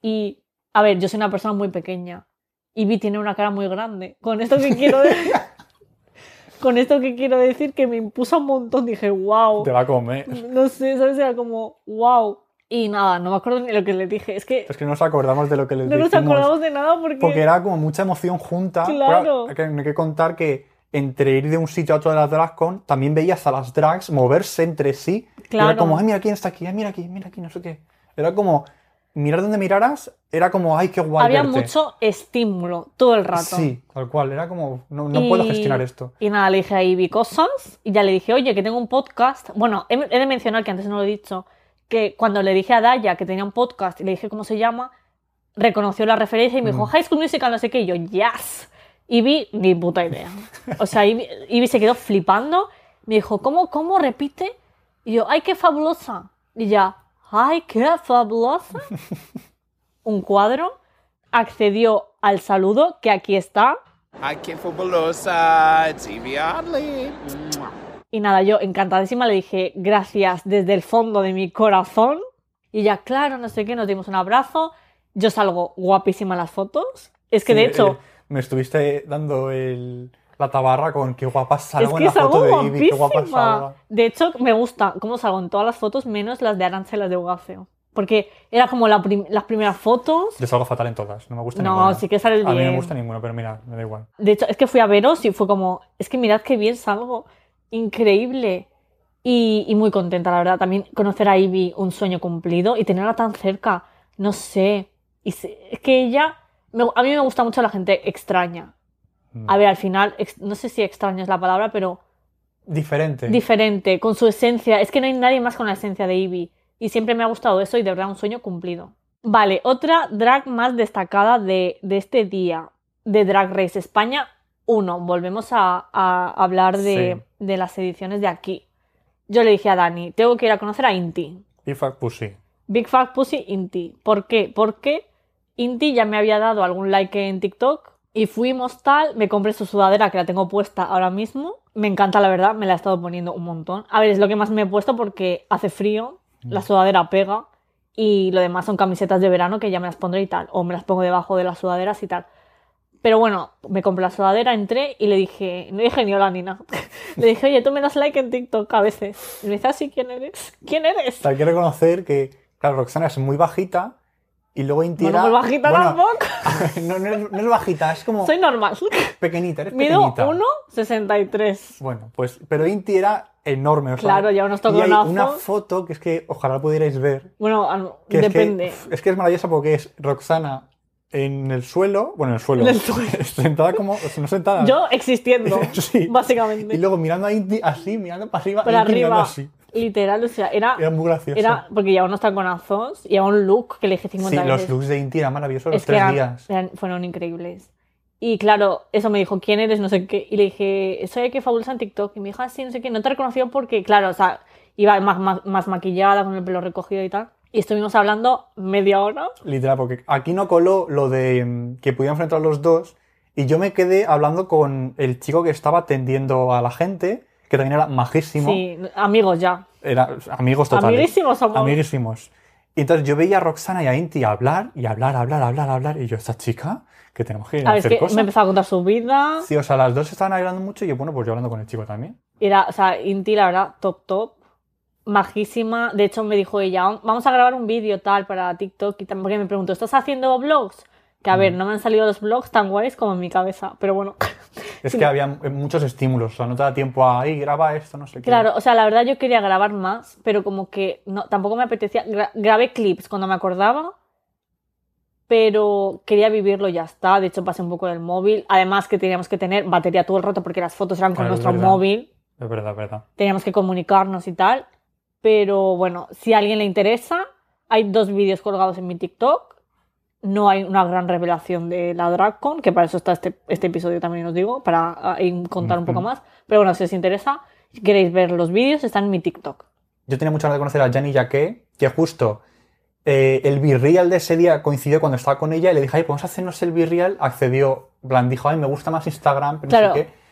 Y, a ver, yo soy una persona muy pequeña. Y Vi tiene una cara muy grande. Con esto que quiero decir... Con esto que quiero decir que me impuso un montón, dije, wow. Te va a comer. No sé, ¿sabes? Era como, wow. Y nada, no me acuerdo ni lo que le dije. Es que Es que no nos acordamos de lo que les no nos dijimos. acordamos de nada porque... Porque era como mucha emoción junta. Claro. Pero hay que contar que entre ir de un sitio a otro de la DragCon, también veías a las drags moverse entre sí. Claro. era como, ay, mira quién está aquí, ay, mira aquí, mira aquí, no sé qué. Era como, mirar donde miraras, era como, ay, qué guay Había verte. mucho estímulo todo el rato. Sí, tal cual. Era como, no, no Y- puedo gestionar esto. Y nada, le dije a Ivy cosas y ya le dije, oye, que tengo un podcast. Bueno, he, he de mencionar que antes no lo he dicho, que cuando le dije a Daya que tenía un podcast y le dije cómo se llama, reconoció la referencia y me dijo, Mm. High School Musical, no sé qué, y yo, yes. Ivy, ni puta idea. O sea, Ivy, Ivy se quedó flipando, me dijo, ¿cómo, cómo repite? Y yo, ¡ay, qué fabulosa! Y ya, ¡ay, qué fabulosa! Un cuadro, accedió al saludo, que aquí está, Hi, Kid Fabulosa. It's Oddly. Y nada, yo encantadísima le dije gracias desde el fondo de mi corazón. Y ya, claro, no sé qué, nos dimos un abrazo. Yo salgo guapísima en las fotos. Es que de hecho, eh, me estuviste dando el, la tabarra con qué guapa es salgo en que la foto de Ivy, qué guapa salgo. De hecho, me gusta cómo salgo en todas las fotos, menos las de Arancha y las de Ugafeo. Porque era como la prim- las primeras fotos. Yo salgo fatal en todas, no me gusta No, ninguna. sí que sales A mí no bien. me gusta ninguna, pero mira, me da igual. De hecho, es que fui a veros y fue como, es que mirad qué bien salgo. Increíble. Y, y muy contenta, la verdad. También conocer a Ivy, un sueño cumplido y tenerla tan cerca. No sé. Y se- es que ella, me- a mí me gusta mucho la gente extraña. Mm. A ver, al final, ex- no sé si extraña es la palabra, pero Diferente. diferente, con su esencia. Es que no hay nadie más con la esencia de Ivy. Y siempre me ha gustado eso y de verdad un sueño cumplido. Vale, otra drag más destacada de, de este día de Drag Race España 1. Volvemos a, a hablar de, de las ediciones de aquí. Yo le dije a Dani, tengo que ir a conocer a Inti. Y fuck pussy. Big Fat Pussy Inti. ¿Por qué? Porque Inti ya me había dado algún like en TikTok y fuimos tal, me compré su sudadera que la tengo puesta ahora mismo. Me encanta la verdad, me la he estado poniendo un montón. A ver, es lo que más me he puesto porque hace frío, la sudadera pega y lo demás son camisetas de verano que ya me las pondré y tal, o me las pongo debajo de las sudaderas y tal. Pero bueno, me compré la sudadera, entré y le dije, no dije ni hola ni nada. le dije, oye, tú me das like en TikTok a veces. Y me dice, así, ¿quién eres? ¿Quién eres? Hay que reconocer que, claro, Roxana es muy bajita y luego Inti Bueno, era- pues bajita bueno, tampoco. no, no es, no es bajita, es como Soy normal. pequeñita, eres Mido pequeñita. 1,63. Bueno, pues, pero Inti era enorme, o sea, Claro, ya unos hay toconazos. una foto que es que ojalá pudierais ver, Bueno, que depende. Es que, es que es maravillosa porque es Roxana en el suelo, bueno, en el suelo, En el suelo. sentada como, no sentada, Yo existiendo, Sí. básicamente. y luego mirando a Inti así, mirando para arriba, mirando arriba, así. Literal, o sea, era, Era muy gracioso. era porque llevaba unos taconazos, llevaba un look que le dije 50 sí, los veces. looks de Inti eran maravillosos los es que tres eran- días. eran- fueron increíbles. Y claro, eso me dijo, ¿quién eres? No sé qué. Y le dije, soy que fabulosa en TikTok. Y me dijo, ah, sí, no sé qué. No te reconoció porque, claro, o sea, iba más, más, más maquillada, con el pelo recogido y tal. Y estuvimos hablando media hora. Literal, porque aquí no coló lo de mm, que pudieran enfrentar los dos y yo me quedé hablando con el chico que estaba atendiendo a la gente, que también era majísimo. Sí, amigos ya. Era amigos totales. Amiguísimos somos. Amiguísimos. Y entonces yo veía a Roxana y a Inti hablar y hablar, hablar, hablar, hablar. Y yo, esta chica, que tenemos que ir a, A ver, es hacer que cosas. me empezó a contar su vida. Sí, o sea, las dos estaban hablando mucho y yo, bueno, pues yo hablando con el chico también. Era, o sea, Inti, la verdad, top, top. Majísima. De hecho, me dijo ella, vamos a grabar un vídeo tal para TikTok. Y también porque me preguntó, ¿estás haciendo vlogs? Que a ver, Mm. no me han salido los vlogs tan guays como en mi cabeza. Pero bueno. Es que había muchos estímulos, o sea, no te da tiempo a, ahí, graba esto, no sé qué. Claro, o sea, la verdad yo quería grabar más, pero como que no, tampoco me apetecía. Gra- grabé clips cuando me acordaba, pero quería vivirlo ya está. De hecho, pasé un poco del móvil. Además que teníamos que tener batería todo el rato porque las fotos eran con Claro, es nuestro verdad. móvil. Es verdad, es verdad. teníamos que comunicarnos y tal. Pero bueno, si a alguien le interesa, hay dos vídeos colgados en mi TikTok. No hay una gran revelación de la DragCon, que para eso está este, este episodio también os digo, para ah, contar un poco más. Pero bueno, si os interesa, Si queréis ver los vídeos, están en mi TikTok. Yo tenía muchas ganas de conocer a Jenny Jaqué, que justo eh, el virreal de ese día coincidió cuando estaba con ella y le dije, ay, podemos hacernos el virreal. Accedió, plan, dijo, ay, me gusta más Instagram, pero Claro. no sé qué.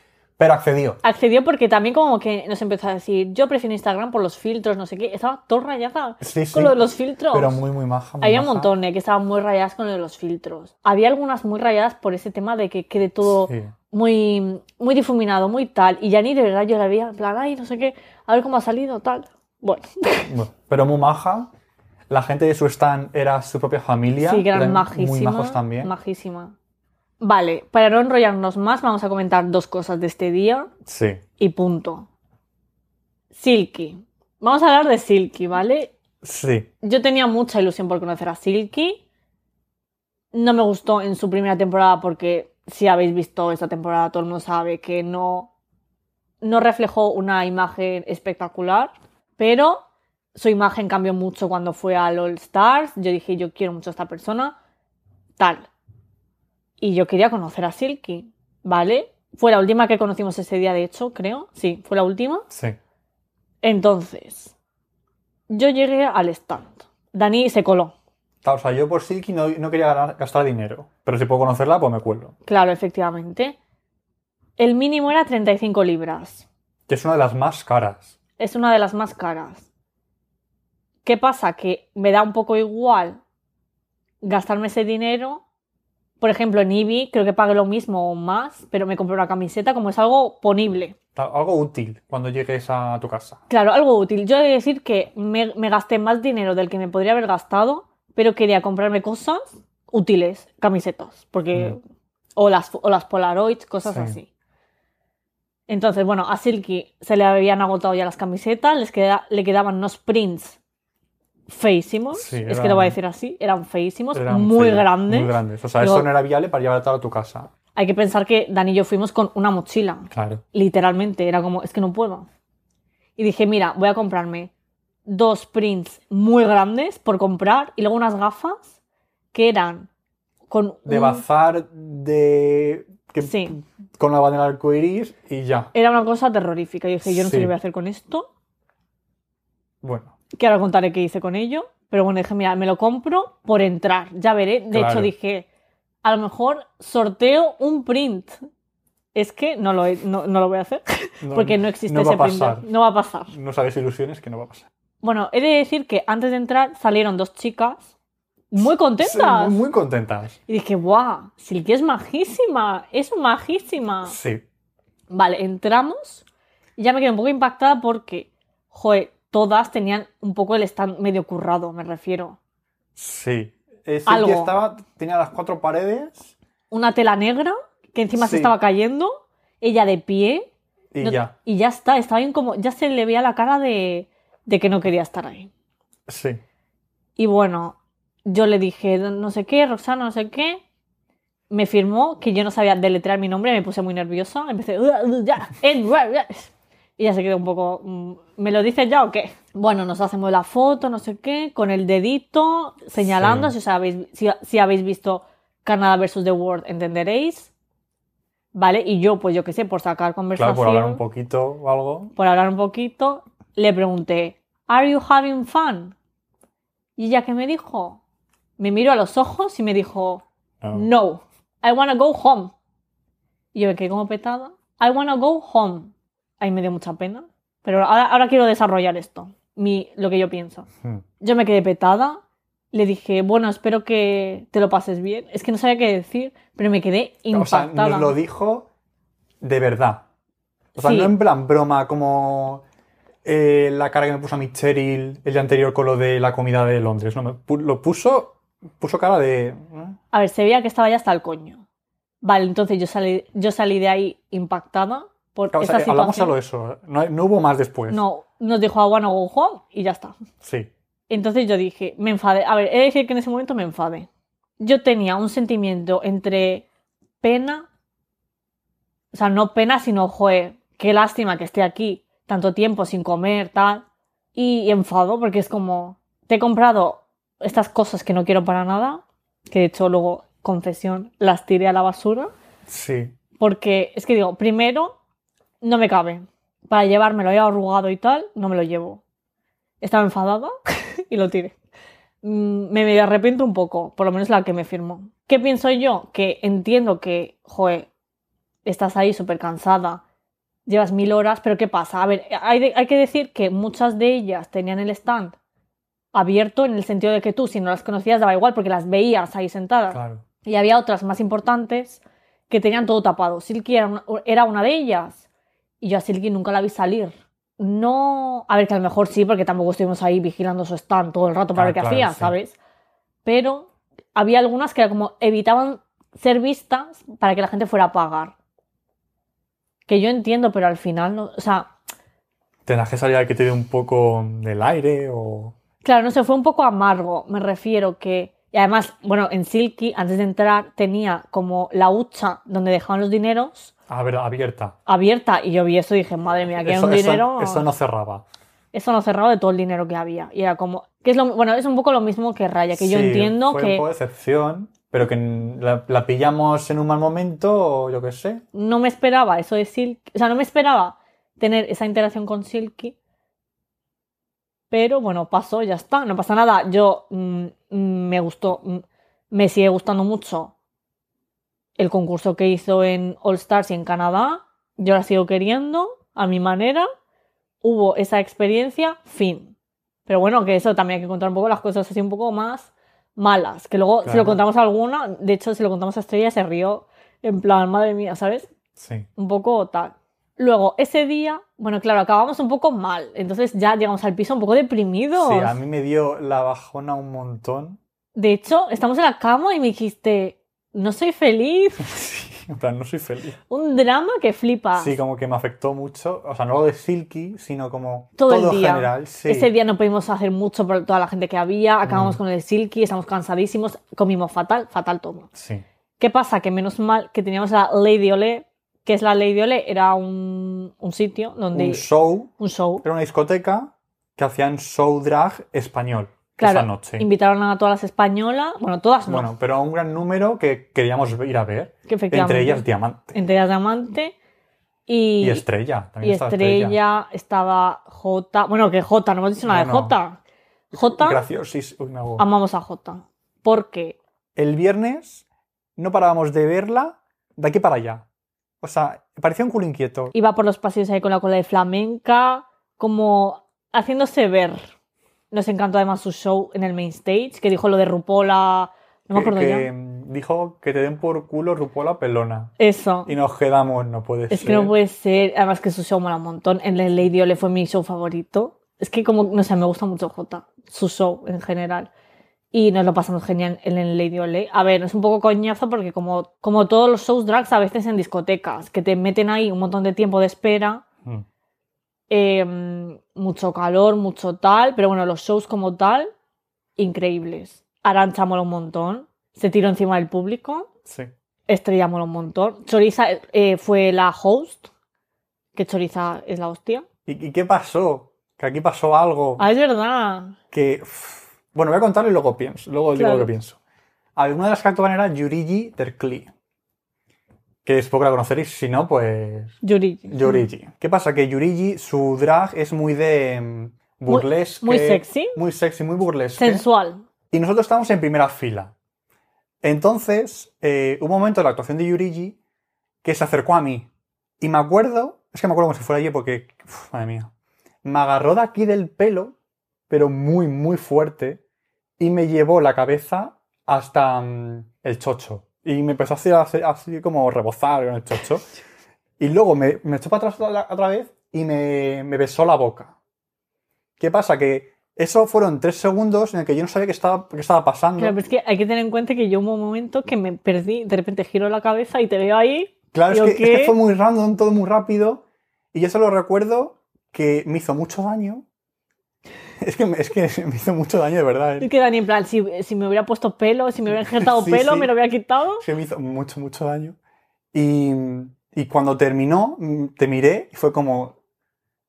Pero accedió. Accedió porque también como que nos empezó a decir, yo prefiero Instagram por los filtros, no sé qué. Estaba todo rayada Sí, sí. con lo de los filtros. Pero muy, muy maja. muy Había un maja. montón eh, que estaban muy rayadas con lo de los filtros. Había algunas muy rayadas por ese tema de que quede todo Sí. muy, muy difuminado, muy tal. Y ya ni de verdad yo la veía en plan, ay, no sé qué, a ver cómo ha salido, tal. Bueno, pero muy maja. La gente de su stand era su propia familia. sí, que eran Muy majísimas. majos también. Majísima. Vale, para no enrollarnos más, vamos a comentar dos cosas de este día Sí. y punto. Silky. Vamos a hablar de Silky, ¿vale? Sí. Yo tenía mucha ilusión por conocer a Silky. No me gustó en su primera temporada porque si habéis visto esta temporada todo el mundo sabe que no, no reflejó una imagen espectacular, pero su imagen cambió mucho cuando fue al All Stars. Yo dije, yo quiero mucho a esta persona, tal. Y yo quería conocer a Silky, ¿vale? Fue la última que conocimos ese día, de hecho, creo. Sí, fue la última. Sí. Entonces, yo llegué al stand. Dani se coló. O sea, yo por Silky no, no quería ganar- gastar dinero. Pero si puedo conocerla, pues me cuelo. Claro, efectivamente. El mínimo era 35 libras. Que es una de las más caras. Es una de las más caras. ¿Qué pasa? Que me da un poco igual gastarme ese dinero. Por ejemplo, en Eevee creo que pagué lo mismo o más, pero me compré una camiseta como es algo ponible. Algo útil cuando llegues a tu casa. Claro, algo útil. Yo he de decir que me, me gasté más dinero del que me podría haber gastado, pero quería comprarme cosas útiles, camisetas, porque o las o las Polaroids, cosas Sí. así. Entonces, bueno, a Silky se le habían agotado ya las camisetas, les queda- le quedaban unos prints feísimos, Sí, es que lo voy a decir así, eran feísimos, Eran muy feos, grandes. Muy grandes. O sea, eso no era viable para llevar a tu casa. Hay que pensar que Dani y yo fuimos con una mochila. Claro. Literalmente, era como, es que no puedo. Y dije, mira, voy a comprarme dos prints muy grandes por comprar y luego unas gafas que eran con De un- bazar de. que- Sí. Con la bandera arcoiris y ya. Era una cosa terrorífica. Y dije, yo no sé qué voy a hacer con esto, Bueno. Que ahora contaré qué hice con ello. Pero bueno, dije, mira, me lo compro por entrar, ya veré. De Claro. hecho, dije, a lo mejor sorteo un print. Es que no lo, he- no, no lo voy a hacer, No- porque no existe no va ese a print. pasar. No va a pasar. No sabes ilusiones que no va a pasar. Bueno, he de decir que antes de entrar salieron dos chicas muy Sí, contentas. muy, muy contentas. Y dije, ¡guau! Silky es majísima, es majísima. Sí. Vale, entramos y ya me quedé un poco impactada porque, joder, todas tenían un poco el stand medio currado, me refiero. Sí. Sí Algo. que estaba, tenía las cuatro paredes Una tela negra que encima se estaba cayendo, ella de pie. y no- ya. Y ya está, estaba bien como, ya se le veía la cara de, de que no quería estar ahí. Sí. Y bueno, yo le dije, no sé qué, Roxana, no sé qué. Me firmó que yo no sabía deletrear mi nombre, me puse muy nerviosa. Empecé, Y ya se quedó un poco, mm, ¿me lo dices ya o qué? Bueno, nos hacemos la foto, no sé qué, con el dedito señalando. Sí. Si, os habéis, si, si habéis visto Canadá versus The World, entenderéis. ¿Vale? Y yo, pues yo qué sé, por sacar conversación Claro, por hablar un poquito o algo. por hablar un poquito, le pregunté, ¿Are you having fun? Y ella que me dijo, me miró a los ojos y me dijo, No. No, I wanna go home. Y yo me quedé como petada, I wanna go home. Ahí me dio mucha pena, pero ahora, ahora quiero desarrollar esto, mi, lo que yo pienso. Hmm. Yo me quedé petada, le dije, bueno, espero que te lo pases bien. Es que no sabía qué decir, pero me quedé O sea, impactada. nos lo dijo de verdad. O sea, Sí. no en plan broma como eh, la cara que me puso a mi Cheryl el día anterior con lo de la comida de Londres. No, me pu- lo puso, puso cara de... ¿eh? A ver, se veía que estaba ya hasta el coño. Vale, entonces yo salí, yo salí de ahí impactada por Claro, o sea, esa hablamos solo eso. No, hay- no hubo más después. No, nos dijo I wanna go home y ya está. Sí. Entonces yo dije, me enfadé. A ver, he de decir que en ese momento me enfadé. Yo tenía un sentimiento entre pena, o sea, no pena, sino, joder, qué lástima que esté aquí tanto tiempo sin comer, tal. Y, enfado, porque es como, te he comprado estas cosas que no quiero para nada, que de hecho luego, confesión, las tiré a la basura. Sí. Porque es que digo, primero, no me cabe. para llevármelo, había arrugado y tal, no me lo llevo. Estaba enfadada y lo tiré. Mm, Me arrepiento un poco, por lo menos la que me firmó. ¿Qué pienso yo? Que entiendo que, joder, estás ahí súper cansada, llevas mil horas, pero ¿qué pasa? A ver, hay, de- hay que decir que muchas de ellas tenían el stand abierto en el sentido de que tú, si no las conocías, daba igual porque las veías ahí sentadas. Claro. Y había otras más importantes que tenían todo tapado. Silky era una, era una de ellas. Y yo a Silky nunca la vi salir. No. A ver, que a lo mejor sí, porque tampoco estuvimos ahí vigilando su stand todo el rato para Ah, ver qué claro, hacía, sí. ¿sabes? Pero había algunas que era como evitaban ser vistas para que la gente fuera a pagar. Que yo entiendo, pero al final no. O sea, Tendrás que salir a que te dé un poco del aire o. Claro, no sé, fue un poco amargo, me refiero que... Y además, bueno, en Silky, antes de entrar, tenía como la hucha donde dejaban los dineros A ver, abierta. abierta y yo vi eso y dije, madre mía, que hay Eso, un eso- dinero... eso no cerraba. eso no cerraba de todo el dinero que había. Y era como... Que es lo, bueno, es un poco lo mismo que Raya, que yo entiendo fue que un poco de excepción, pero que la pillamos en un mal momento o yo qué sé. no me esperaba eso de Silky. O sea, no me esperaba tener esa interacción con Silky. Pero bueno, pasó, ya está, no pasa nada. Yo mm, mm, me gustó, mm, me sigue gustando mucho el concurso que hizo en All Stars y en Canadá. Yo la sigo queriendo a mi manera. Hubo esa experiencia, fin. Pero bueno, que eso también hay que contar un poco las cosas así un poco más malas. Que luego, si lo contamos a alguna, de hecho, si lo contamos a Estrella, se rió en plan, madre mía, ¿sabes? Sí. un poco tal. Luego, ese día, bueno, claro, acabamos un poco mal. Entonces ya llegamos al piso un poco deprimidos. Sí, a mí me dio la bajona un montón. De hecho, estamos en la cama y me dijiste, no soy feliz. Sí, en plan, no soy feliz. Un drama que flipa. Sí, como que me afectó mucho. O sea, no lo de Silky, sino como todo, todo, el día. general. Sí. Ese día no pudimos hacer mucho por toda la gente que había. Acabamos Mm. con el Silky, estamos cansadísimos, comimos fatal, fatal todo. Sí. ¿Qué pasa? Que menos mal que teníamos la Lady Olé, que es la Lady Olé, era un, un sitio donde... Un show, un show. era una discoteca que hacían show drag español Claro, esa noche. invitaron a todas las españolas, bueno, todas no, Bueno, pero a un gran número que queríamos ir a ver. que. Entre ellas Diamante. Entre ellas Diamante y, Y Estrella. También y Estrella, estaba J. Bueno, que J, no hemos dicho nada de No, no. J. J, Graciosísimo. Uy, me hago- amamos a J. Porque El viernes no parábamos de verla de aquí para allá. O sea, parecía un culo inquieto. iba por los pasillos ahí con la cola de flamenca, como haciéndose ver. Nos encantó además su show en el main stage, que dijo lo de Rupola. No me que, acuerdo que, ya. mm, dijo que te den por culo Rupola pelona. Eso. Y nos quedamos, no puede Es ser. que no puede ser. Además que su show mola un montón. En el Lady Ole fue mi show favorito. Es que como, no sé, me gusta mucho J. Su show en general. Y nos lo pasamos genial en el Lady Ole. A ver, es un poco coñazo porque como, como todos los shows drags a veces en discotecas, que te meten ahí un montón de tiempo de espera, Mm. Eh, mucho calor, mucho tal, pero bueno, los shows como tal, increíbles. Arancha mola un montón, se tiró encima del público. Sí. Estrella mola un montón. Choriza eh, fue la host, que Choriza es la hostia. ¿Y, qué pasó? Que aquí pasó algo Ah, es verdad. que... uff, Bueno, voy a contarlo y luego pienso. Luego digo lo que pienso. A ver, una de las que actuaban era Yurigi Terkli. Que es poco la conoceréis, si no, pues... Yuri. Yurigi. ¿Qué pasa? Que Yurigi, su drag es muy de... mm, burlesque. muy sexy. Muy sexy, muy burlesque. Sensual. Y nosotros estábamos en primera fila. Entonces, eh, hubo un momento de la actuación de Yurigi que se acercó a mí. Y me acuerdo, es que me acuerdo como si fuera ayer porque, uf, madre mía, me agarró de aquí del pelo, pero muy, muy fuerte, y me llevó la cabeza hasta mm, el chocho. Y me empezó a hacer, así, así como rebozar con el chocho. Y luego me, me echó para atrás otra- vez y me, me besó la boca. ¿Qué pasa? Que eso fueron tres segundos en el que yo no sabía qué estaba, qué estaba pasando. Claro, pero es que hay que tener en cuenta que yo hubo un momento que me perdí, de repente giro la cabeza y te veo ahí. Claro, es que, es que fue muy random, todo muy rápido. Y yo solo recuerdo que me hizo mucho daño. Es que, me- es que me hizo mucho daño, de verdad. Y ¿eh? que Dani, en plan, si, si me hubiera puesto pelo, si me hubiera injertado Sí, pelo, sí. me lo hubiera quitado. Es que me hizo mucho, mucho daño. Y, y cuando terminó, mm, te miré y fue como.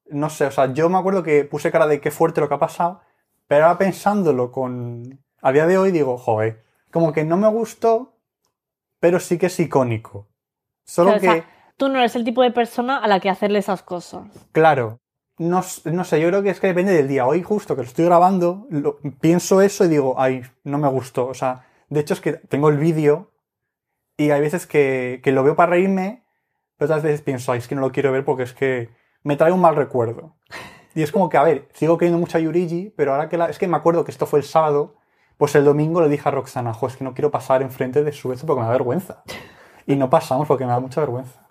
No sé, o sea, yo me acuerdo que puse cara de qué fuerte lo que ha pasado. Pero ahora pensándolo con. A día de hoy digo, joder, como que no me gustó, pero sí que es icónico. Solo Claro, o que. sea, tú no eres el tipo de persona a la que hacerle esas cosas. Claro. No, no sé, yo creo que es que depende del día. Hoy justo que lo estoy grabando, pienso eso y digo, ay, no me gustó. O sea, de hecho es que tengo el vídeo y hay veces que, que lo veo para reírme, pero otras veces pienso, ay, es que no lo quiero ver porque es que me trae un mal recuerdo. Y es como que, a ver, sigo queriendo mucho a Yurigi, pero ahora que la... Es que me acuerdo que esto fue el sábado, pues el domingo le dije a Roxana, jo, es que no quiero pasar enfrente de su porque me da vergüenza. Y no pasamos porque me da mucha vergüenza.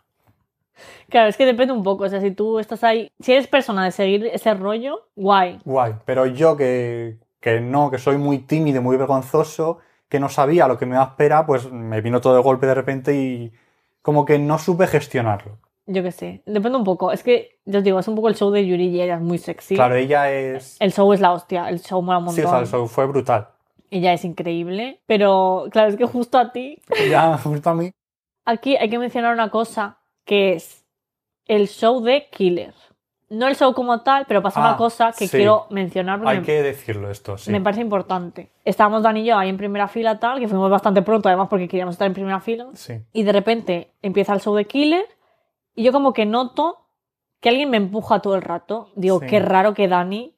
Claro, es que depende un poco. O sea, si tú estás ahí, si eres persona de seguir ese rollo, guay. Guay, pero yo que, que no, que soy muy tímido, muy vergonzoso, que no sabía lo que me iba a esperar, pues me vino todo de golpe de repente y como que no supe gestionarlo. Yo qué sé, depende un poco. Es que, yo os digo, es un poco el show de Yuri y ella es muy sexy. Claro, ella es... El show es la hostia, el show mola un Sí, montón. o sea, eso fue brutal. Ella es increíble, pero claro, es que justo a ti. Ya, justo a mí. Aquí hay que mencionar una cosa que es el show de Killer. No el show como tal, pero pasa Ah, una cosa que sí. quiero mencionar Hay que decirlo esto, sí. me parece importante. Estábamos Dani y yo ahí en primera fila, tal, que fuimos bastante pronto, además porque queríamos estar en primera fila. Sí. Y de repente empieza el show de Killer y yo como que noto que alguien me empuja todo el rato. Digo, Sí. qué raro que Dani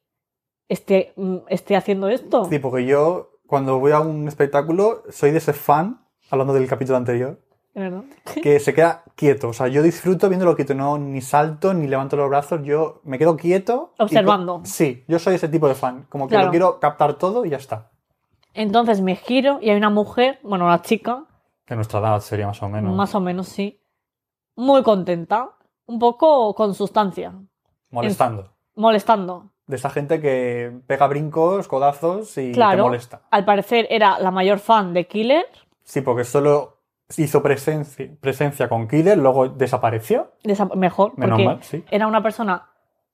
esté, mm, esté haciendo esto. Sí, porque yo cuando voy a un espectáculo soy de ese fan, hablando del capítulo anterior, ¿Verdad? que se queda quieto. O sea, yo disfruto viéndolo quieto, no ni salto ni levanto los brazos, yo me quedo quieto. y Observando. Sí, yo soy ese tipo de fan. Como que Claro. lo quiero captar todo y ya está. Entonces me giro y hay una mujer, bueno, una chica, De nuestra edad sería más o menos. más o menos sí, muy contenta, un poco con sustancia, Molestando. molestando. De esa gente que pega brincos, codazos y te Claro, molesta. al parecer era la mayor fan de Killer, Sí, porque solo hizo presencia, presencia con Killer, luego desapareció. desa- mejor, Menos porque mal, sí. era una persona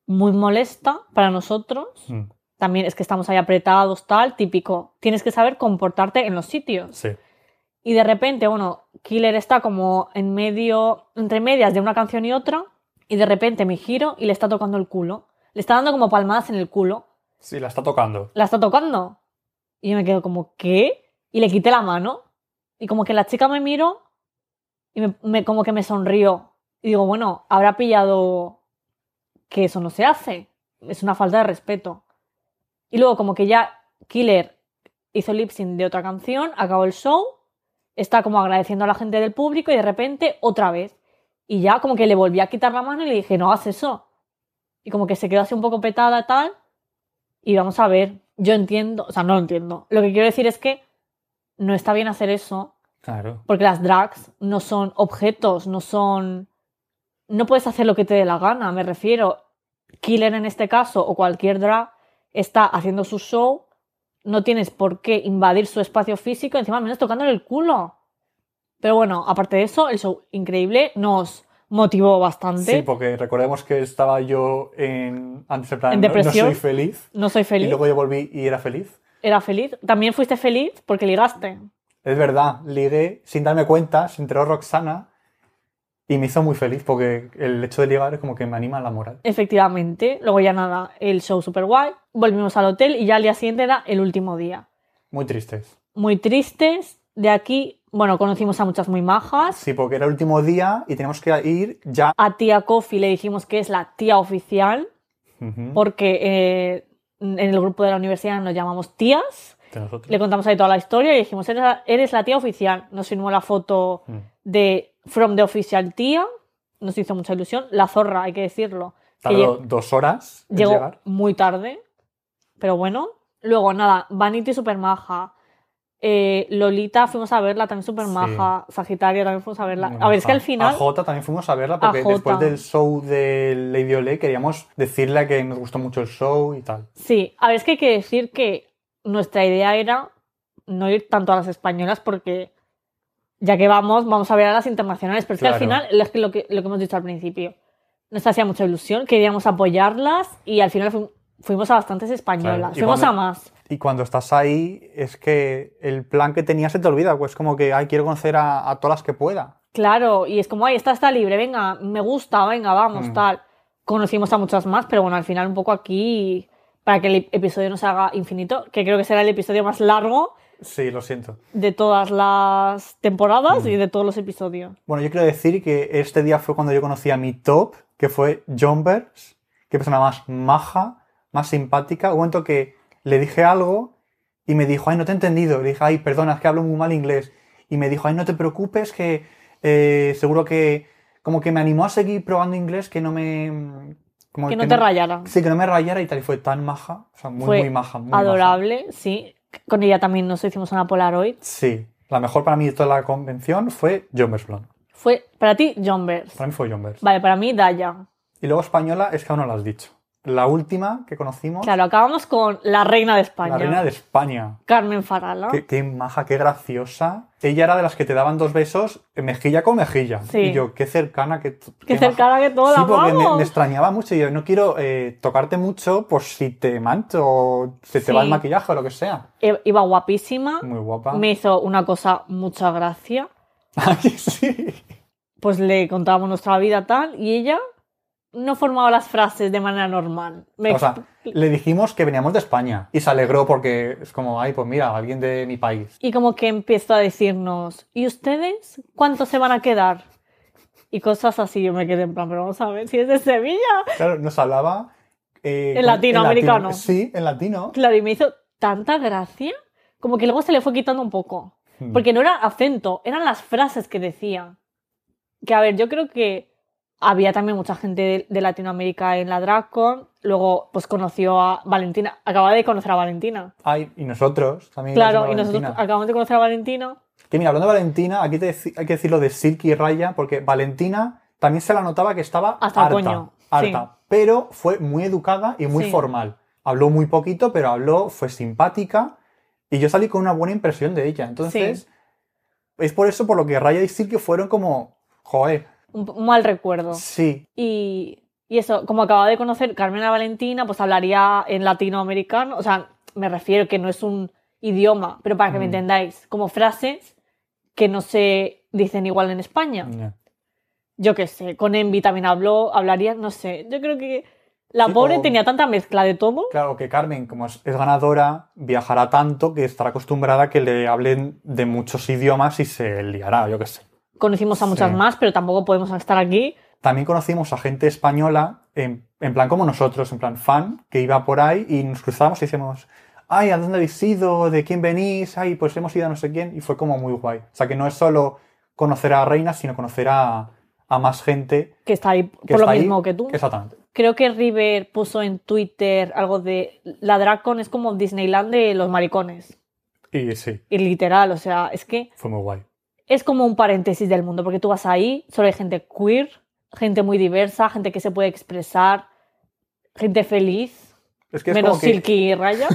muy molesta para nosotros. Mm, También es que estamos ahí apretados, tal, típico. Tienes que saber comportarte en los sitios. Sí. Y de repente, bueno, Killer está como en medio, entre medias de una canción y otra, y de repente me giro y le está tocando el culo. Le está dando como palmadas en el culo. Sí, la está tocando. La está tocando. Y yo me quedo como, ¿qué? Y le quité la mano. Y como que la chica me miró y me, como que me sonrió. Y digo, bueno, habrá pillado que eso no se hace. Es una falta de respeto. Y luego como que ya Killer hizo lip sync de otra canción, acabó el show, está como agradeciendo a la gente del público y de repente otra vez. Y ya como que le volví a quitar la mano y le dije, no hagas eso. Y como que se quedó así un poco petada tal. Y vamos a ver, yo entiendo, o sea, no lo entiendo. Lo que quiero decir es que no está bien hacer eso Claro. porque las drags no son objetos, no son... No puedes hacer lo que te dé la gana, me refiero. Killer en este caso o cualquier drag está haciendo su show, no tienes por qué invadir su espacio físico, encima menos tocándole el culo. Pero bueno, aparte de eso, el show increíble nos motivó bastante. Sí, porque recordemos que estaba yo en. Antes en plan, En no- depresión. No, soy feliz. No soy Y feliz. luego yo volví y era feliz. Era feliz. También fuiste feliz porque ligaste. Es verdad, ligué sin darme cuenta, se enteró Roxana y me hizo muy feliz porque el hecho de ligar es como que me anima la moral. Efectivamente. Luego ya nada, el show super guay. Volvimos al hotel y ya al día siguiente era el último día. Muy tristes. Muy tristes. De aquí, bueno, conocimos a muchas muy majas. Sí, porque era el último día y teníamos que ir ya. A tía Coffee le dijimos que es la tía oficial porque eh, en el grupo de la universidad nos llamamos tías. Nosotros. Le contamos ahí toda la historia y dijimos, eres la, eres la tía oficial. Nos firmó la foto Mm. de From the Official Tía. Nos hizo mucha ilusión. La zorra, hay que decirlo. Tardó dos horas en llegó llegar. muy tarde. Pero bueno. Luego, nada, Vanity super maja. Eh, Lolita fuimos a verla, también super Sí. maja. Sagitaria también fuimos a verla. Muy A ver, es que al final. A Jota también fuimos a verla porque después del show de Lady Olé queríamos decirle que nos gustó mucho el show y tal. Sí, a ver, es que hay que decir que nuestra idea era no ir tanto a las españolas porque ya que vamos, vamos a ver a las internacionales. Pero es que al Claro. final, es que lo, que lo que hemos dicho al principio, nos hacía mucha ilusión, queríamos apoyarlas y al final fu- fuimos a bastantes españolas. Claro, Fuimos cuando- a más. Y cuando estás ahí es que el plan que tenías se te olvida, pues como que, ay, quiero conocer a, a todas las que pueda. Claro, y es como, ay, esta está libre, venga, me gusta, venga, vamos, Mm. tal. Conocimos a muchas más, pero bueno, al final un poco aquí, para que el episodio no se haga infinito, que creo que será el episodio más largo Sí, lo siento. de todas las temporadas Mm. y de todos los episodios. Bueno, yo quiero decir que este día fue cuando yo conocí a mi top, que fue Jumbers. Qué persona más maja, más simpática. Un momento que le dije algo y me dijo, ay, no te he entendido. Le dije, ay, perdona, es que hablo muy mal inglés. Y me dijo, ay, no te preocupes, que eh, seguro que... Como que me animó a seguir probando inglés que no me... como Que no te rayara. Sí, que no me rayara y tal. Y fue tan maja. O sea, muy, Fue muy maja. Muy maja. Adorable, sí. Con ella también nos hicimos una Polaroid. Sí. La mejor para mí de toda la convención fue Jumbers Blonde. Fue para ti Jumbers. Para mí fue Jumbers. Vale, para mí Daya. Y luego española es que aún no lo has dicho. La última que conocimos, Claro, acabamos con la reina de España. la reina de España. Carmen Farala. Qué, qué maja, qué graciosa. Ella era de las que te daban dos besos eh, mejilla con mejilla. Sí. Y yo, qué cercana, qué, Qué maja. cercana que toda Sí, porque me, me extrañaba mucho. Y yo, no quiero eh, tocarte mucho por si te mancho o se te va el maquillaje o lo que sea. Iba guapísima. Muy guapa. Me hizo una cosa mucha gracia. Ay, sí. Pues le contábamos nuestra vida tal y ella no formaba las frases de manera normal. Me O sea, le dijimos que veníamos de España. Y se alegró porque es como, ay, pues mira, alguien de mi país. Y como que empezó a decirnos, ¿y ustedes cuánto se van a quedar? Y cosas así, yo me quedé en plan, pero vamos a ver si es de Sevilla. Claro, nos hablaba. eh, En latinoamericano. latino. Sí, en latino. Claro, y me hizo tanta gracia, como que luego se le fue quitando un poco. Hmm. Porque no era acento, eran las frases que decía. Que a ver, yo creo que había también mucha gente de, de Latinoamérica en la DragCon. Luego, pues conoció a Valentina. Acaba de conocer a Valentina. Ay, y nosotros también. Claro, y nosotros acabamos de conocer a Valentina. Que mira, hablando de Valentina, aquí te hay que decir lo de Silky y Raya, porque Valentina también se la notaba que estaba Hasta harta. coño, harta, pero fue muy educada y muy Sí. formal. Habló muy poquito, pero habló, fue simpática y yo salí con una buena impresión de ella. Entonces, es por eso por lo que Raya y Silky fueron como, joder, Un, un mal recuerdo. sí, Y, y eso, como acaba de conocer Carmen a Valentina, pues hablaría en latinoamericano. O sea, me refiero que no es un idioma, pero para que me Mm. entendáis, como frases que no se dicen igual en España. Yo qué sé, con Envy también habló, hablaría, no sé. Yo creo que la Sí, pobre o- tenía tanta mezcla de todo. Claro que Carmen, como es, es ganadora, viajará tanto que estará acostumbrada a que le hablen de muchos idiomas y se liará, yo qué sé. Conocimos a muchas Sí. más, pero tampoco podemos estar aquí. También conocimos a gente española, en, en plan como nosotros, en plan fan, que iba por ahí y nos cruzábamos y decíamos, ay, ¿a dónde habéis ido? ¿De quién venís? Ay, pues hemos ido a no sé quién. Y fue como muy guay. O sea, que no es solo conocer a Reina, sino conocer a, a más gente Que está ahí que por lo ahí. mismo que tú. Exactamente. Creo que River puso en Twitter algo de la Dracon es como Disneyland de los maricones. Y sí, Y literal, o sea, es que fue muy guay. Es como un paréntesis del mundo, porque tú vas ahí, solo hay gente queer, gente muy diversa, gente que se puede expresar, gente feliz, Es que es menos como que Silky y Raya.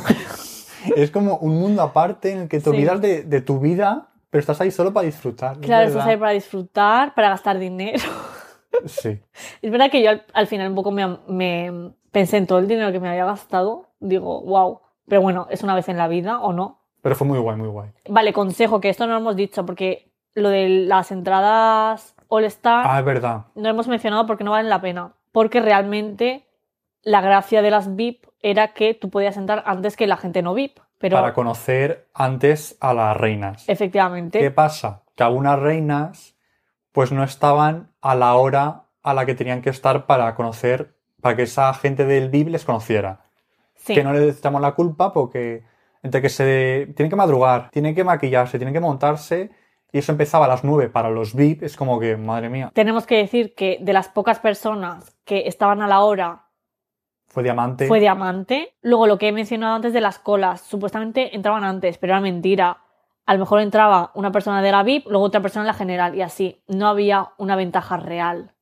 es como un mundo aparte en el que te Sí. olvidas de, de tu vida, pero estás ahí solo para disfrutar. claro, estás ahí para disfrutar, para gastar dinero. Sí. Es verdad que yo al, al final un poco me, me pensé en todo el dinero que me había gastado. Digo, wow. Pero bueno, es una vez en la vida o no. Pero fue muy guay, muy guay. Vale, consejo, que esto no lo hemos dicho, porque lo de las entradas All Star Ah, es verdad. no hemos mencionado porque no valen la pena. Porque realmente la gracia de las VIP era que tú podías entrar antes que la gente no VIP. Pero Para conocer antes a las reinas. efectivamente, ¿Qué pasa? Que algunas reinas pues no estaban a la hora a la que tenían que estar para conocer, para que esa gente del VIP les conociera. sí. Que no les echamos la culpa porque entre que se tienen que madrugar, tienen que maquillarse, tienen que montarse y eso empezaba a las 9 para los VIP, es como que, madre mía, tenemos que decir que de las pocas personas que estaban a la hora fue diamante. fue diamante. Luego lo que he mencionado antes de las colas, supuestamente entraban antes, pero era mentira. A lo mejor entraba una persona de la VIP, luego otra persona en la general y así. No había una ventaja real.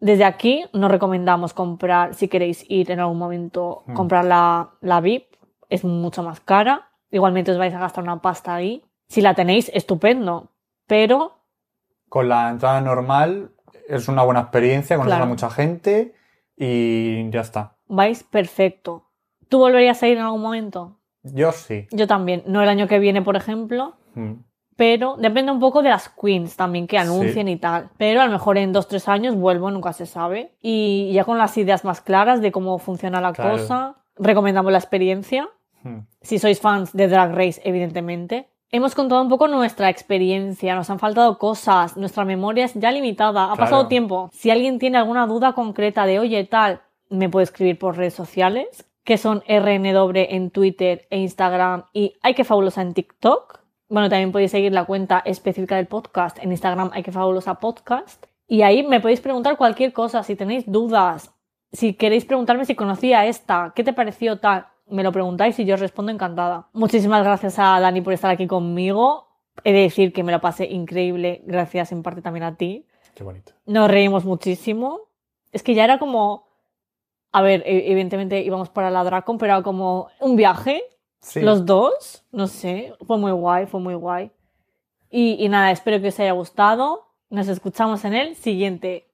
Desde aquí no recomendamos comprar, si queréis ir en algún momento, Hmm. comprar la, la VIP. Es mucho más cara. Igualmente os vais a gastar una pasta ahí. Si la tenéis, estupendo. Pero Con la entrada normal es una buena experiencia, conoces Claro. a mucha gente y ya está. vais perfecto. ¿Tú volverías a ir en algún momento? Yo sí. Yo también. No el año que viene, por ejemplo. Mm. Pero depende un poco de las queens también que anuncien y tal. Pero a lo mejor en dos, tres años vuelvo, nunca se sabe. Y ya con las ideas más claras de cómo funciona la Claro. cosa, recomendamos la experiencia. Mm. Si sois fans de Drag Race, evidentemente. Hemos contado un poco nuestra experiencia, nos han faltado cosas, nuestra memoria es ya limitada, ha pasado tiempo. Si alguien tiene alguna duda concreta de, oye, tal, me puede escribir por redes sociales, que son RNW en Twitter e Instagram y Hay que Fabulosa en TikTok. Bueno, también podéis seguir la cuenta específica del podcast en Instagram, Hay que Fabulosa Podcast. Y ahí me podéis preguntar cualquier cosa, si tenéis dudas, si queréis preguntarme si conocía esta, qué te pareció tal, me lo preguntáis y yo os respondo encantada. Muchísimas gracias a Dani por estar aquí conmigo. He de decir que me lo pasé increíble, gracias en parte también a ti. Qué bonito. Nos reímos muchísimo. Es que ya era como. A ver, e- evidentemente íbamos para la Dracon, pero era como un viaje. Sí. Los dos, no sé. Fue muy guay, fue muy guay. Y, y nada, espero que os haya gustado. Nos escuchamos en el siguiente